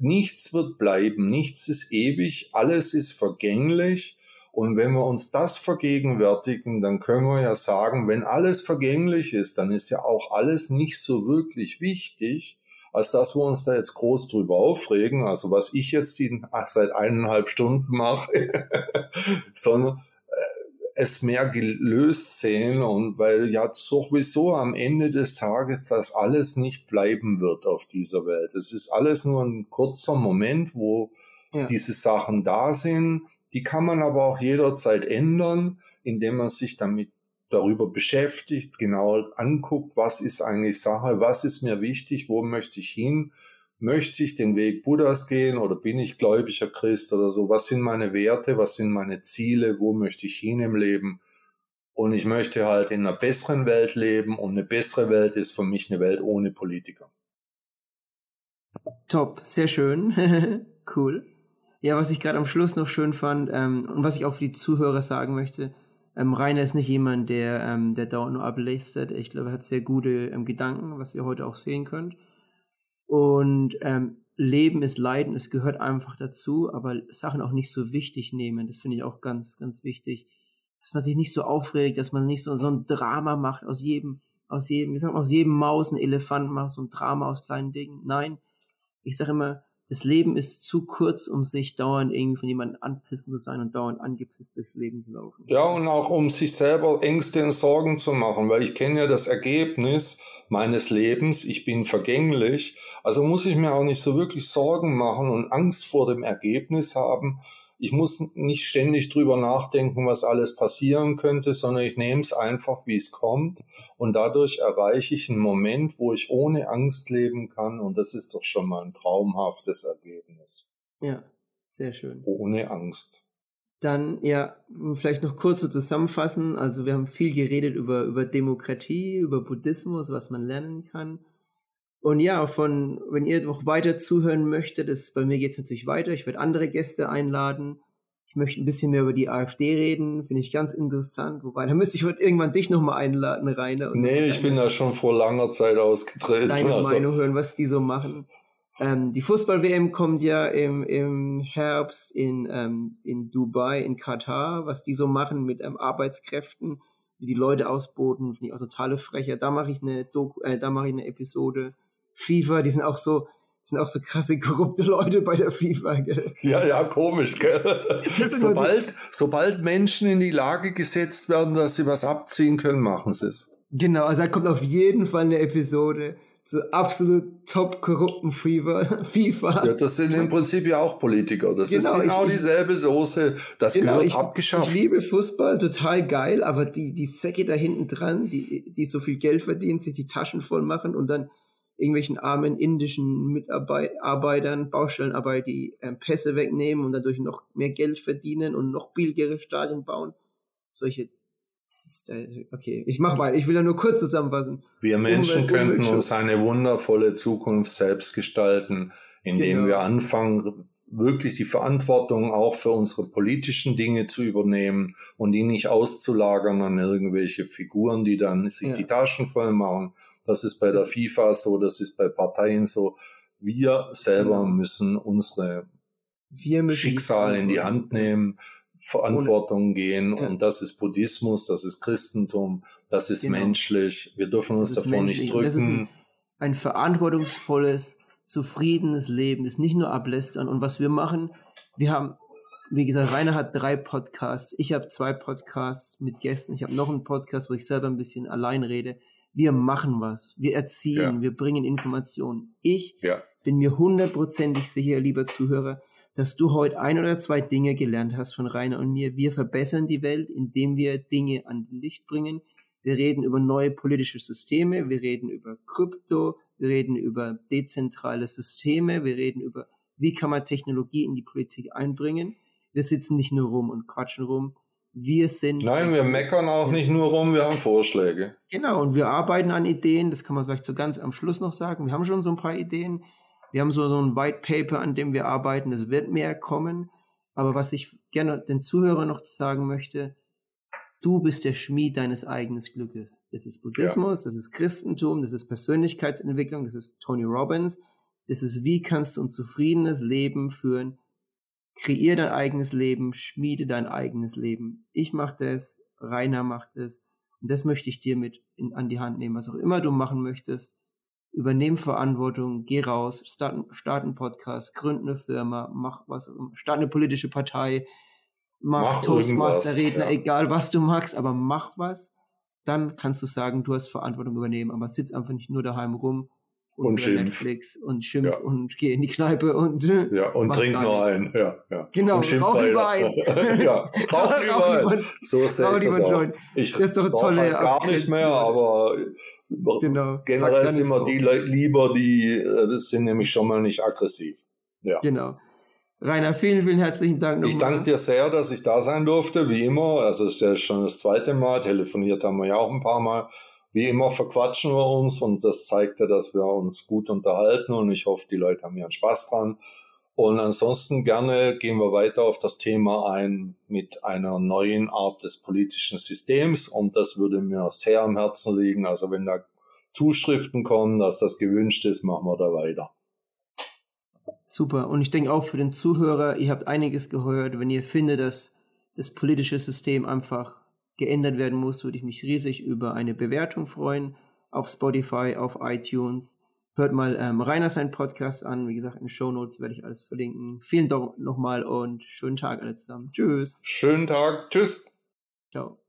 Nichts wird bleiben, nichts ist ewig, alles ist vergänglich. Und wenn wir uns das vergegenwärtigen, dann können wir ja sagen, wenn alles vergänglich ist, dann ist ja auch alles nicht so wirklich wichtig, als dass wir uns da jetzt groß drüber aufregen. Also was ich jetzt seit eineinhalb Stunden mache, <laughs> sondern es mehr gelöst sehen und weil ja sowieso am Ende des Tages das alles nicht bleiben wird auf dieser Welt. Es ist alles nur ein kurzer Moment, wo ja. diese Sachen da sind. Die kann man aber auch jederzeit ändern, indem man sich damit darüber beschäftigt, genau anguckt, was ist eigentlich Sache, was ist mir wichtig, wo möchte ich hin möchte ich den Weg Buddhas gehen oder bin ich gläubiger Christ oder so? Was sind meine Werte? Was sind meine Ziele? Wo möchte ich hin im Leben? Und ich möchte halt in einer besseren Welt leben und eine bessere Welt ist für mich eine Welt ohne Politiker. Top, sehr schön. <laughs> cool. Ja, was ich gerade am Schluss noch schön fand ähm, und was ich auch für die Zuhörer sagen möchte, ähm, Rainer ist nicht jemand, der, ähm, der dauernd nur ablästert. Ich glaube, er hat sehr gute ähm, Gedanken, was ihr heute auch sehen könnt. Und ähm, Leben ist Leiden, es gehört einfach dazu, aber Sachen auch nicht so wichtig nehmen. Das finde ich auch ganz, ganz wichtig. Dass man sich nicht so aufregt, dass man nicht so, so ein Drama macht aus jedem, aus jedem, wie sagt man, aus jedem Maus ein Elefant macht, so ein Drama aus kleinen Dingen. Nein, ich sage immer, das Leben ist zu kurz, um sich dauernd irgendwie von jemandem anpissen zu sein und dauernd angepisst durchs Leben zu laufen. Ja, und auch um sich selber Ängste und Sorgen zu machen, weil ich kenne ja das Ergebnis meines Lebens, ich bin vergänglich, also muss ich mir auch nicht so wirklich Sorgen machen und Angst vor dem Ergebnis haben, ich muss nicht ständig drüber nachdenken, was alles passieren könnte, sondern ich nehme es einfach, wie es kommt. Und dadurch erreiche ich einen Moment, wo ich ohne Angst leben kann. Und das ist doch schon mal ein traumhaftes Ergebnis. Ja, sehr schön. Ohne Angst. Dann, ja, vielleicht noch kurz zu zusammenfassen. Also wir haben viel geredet über, über Demokratie, über Buddhismus, was man lernen kann. Und ja, von, wenn ihr noch weiter zuhören möchtet, das, bei mir geht es natürlich weiter. Ich werde andere Gäste einladen. Ich möchte ein bisschen mehr über die AfD reden, finde ich ganz interessant. Wobei, da müsste ich irgendwann dich nochmal einladen, Rainer. Nee, ich bin da schon vor langer Zeit ausgetreten. Deine also. Meinung hören, was die so machen. Ähm, die Fußball-WM kommt ja im, im Herbst in, ähm, in Dubai, in Katar, was die so machen mit ähm, Arbeitskräften, wie die Leute ausboten, finde ich auch totale Frecher. Da mache ich eine Doku, äh, da mache ich eine Episode. FIFA, die sind auch so, sind auch so krasse korrupte Leute bei der FIFA, gell? Ja, ja, komisch, gell? sobald, sobald Menschen in die Lage gesetzt werden, dass sie was abziehen können, machen sie es. Genau, also da kommt auf jeden Fall eine Episode. so absolut top korrupten FIFA. <laughs> FIFA. Ja, das sind im Prinzip ja auch Politiker. Das genau, ist genau ich, dieselbe Soße. Das genau, gehört ich, abgeschafft. Ich liebe Fußball, total geil, aber die, die Säcke da hinten dran, die, die so viel Geld verdienen, sich die Taschen voll machen und dann irgendwelchen armen indischen Mitarbeitern, Baustellenarbeit, die ähm, Pässe wegnehmen und dadurch noch mehr Geld verdienen und noch billigere Stadien bauen. Solche okay, ich mach mal, ich will ja nur kurz zusammenfassen. Wir Menschen Umwelt, könnten uns eine wundervolle Zukunft selbst gestalten, indem genau. wir anfangen, wirklich die Verantwortung auch für unsere politischen Dinge zu übernehmen und die nicht auszulagern an irgendwelche Figuren, die dann sich ja. die Taschen voll machen. Das ist bei der FIFA so, das ist bei Parteien so. Wir selber genau. müssen unsere müssen Schicksal in die Hand nehmen Verantwortung gehen ja. und das ist Buddhismus, das ist Christentum, das ist genau. menschlich. Wir dürfen uns davor menschlich. nicht drücken. Das ist ein, ein verantwortungsvolles, zufriedenes Leben, das nicht nur ablästern. Und was wir machen, wir haben, wie gesagt, Rainer hat drei Podcasts, ich habe zwei Podcasts mit Gästen, ich habe noch einen Podcast, wo ich selber ein bisschen allein rede. Wir machen was, wir erziehen, ja. wir bringen Informationen. Ich ja. bin mir hundertprozentig sicher, lieber Zuhörer, dass du heute ein oder zwei Dinge gelernt hast von Rainer und mir. Wir verbessern die Welt, indem wir Dinge an Licht bringen. Wir reden über neue politische Systeme, wir reden über Krypto, wir reden über dezentrale Systeme, wir reden über, wie kann man Technologie in die Politik einbringen. Wir sitzen nicht nur rum und quatschen rum. Wir sind. Nein, wir meckern auch nicht nur rum, wir haben Vorschläge. Genau, und wir arbeiten an Ideen, das kann man vielleicht so ganz am Schluss noch sagen. Wir haben schon so ein paar Ideen. Wir haben so, so ein White Paper, an dem wir arbeiten. Es wird mehr kommen. Aber was ich gerne den Zuhörern noch sagen möchte, du bist der Schmied deines eigenen Glückes. Das ist Buddhismus, ja. das ist Christentum, das ist Persönlichkeitsentwicklung, das ist Tony Robbins. Das ist, wie kannst du ein zufriedenes Leben führen? Kreier dein eigenes Leben, schmiede dein eigenes Leben. Ich mache das, Rainer macht das. Und das möchte ich dir mit in, an die Hand nehmen. Was auch immer du machen möchtest, übernehm Verantwortung, geh raus, start, start einen Podcast, gründ eine Firma, mach was, start eine politische Partei, mach, mach Toastmaster-Redner, ja. egal was du magst, aber mach was. Dann kannst du sagen, du hast Verantwortung übernehmen, aber sitz einfach nicht nur daheim rum und, und schimpf. Netflix und schimpf ja. und geh in die Kneipe und ja und trink nur ein ja, ja. genau und <laughs> <laughs> rauch lieber ein ja rauch lieber ein so sehe ich das auch. ich das ist doch eine tolle halt gar nicht mehr aber genau. generell sind immer so. die Leute lieber die äh, das sind nämlich schon mal nicht aggressiv ja genau Rainer, vielen, vielen herzlichen Dank. Ich danke dir sehr, dass ich da sein durfte, wie immer. Also es ist ja schon das zweite Mal. Telefoniert haben wir ja auch ein paar Mal wie immer verquatschen wir uns und das zeigt ja, dass wir uns gut unterhalten und ich hoffe, die Leute haben ihren Spaß dran. Und ansonsten gerne gehen wir weiter auf das Thema ein mit einer neuen Art des politischen Systems und das würde mir sehr am Herzen liegen. Also wenn da Zuschriften kommen, dass das gewünscht ist, machen wir da weiter. Super. Und ich denke auch für den Zuhörer, ihr habt einiges gehört. Wenn ihr findet, dass das politische System einfach geändert werden muss, würde ich mich riesig über eine Bewertung freuen auf Spotify, auf iTunes. Hört mal ähm, Rainer seinen Podcast an. Wie gesagt, in den Show Notes werde ich alles verlinken. Vielen Dank nochmal und schönen Tag alle zusammen. Tschüss. Schönen Tag. Tschüss. Ciao.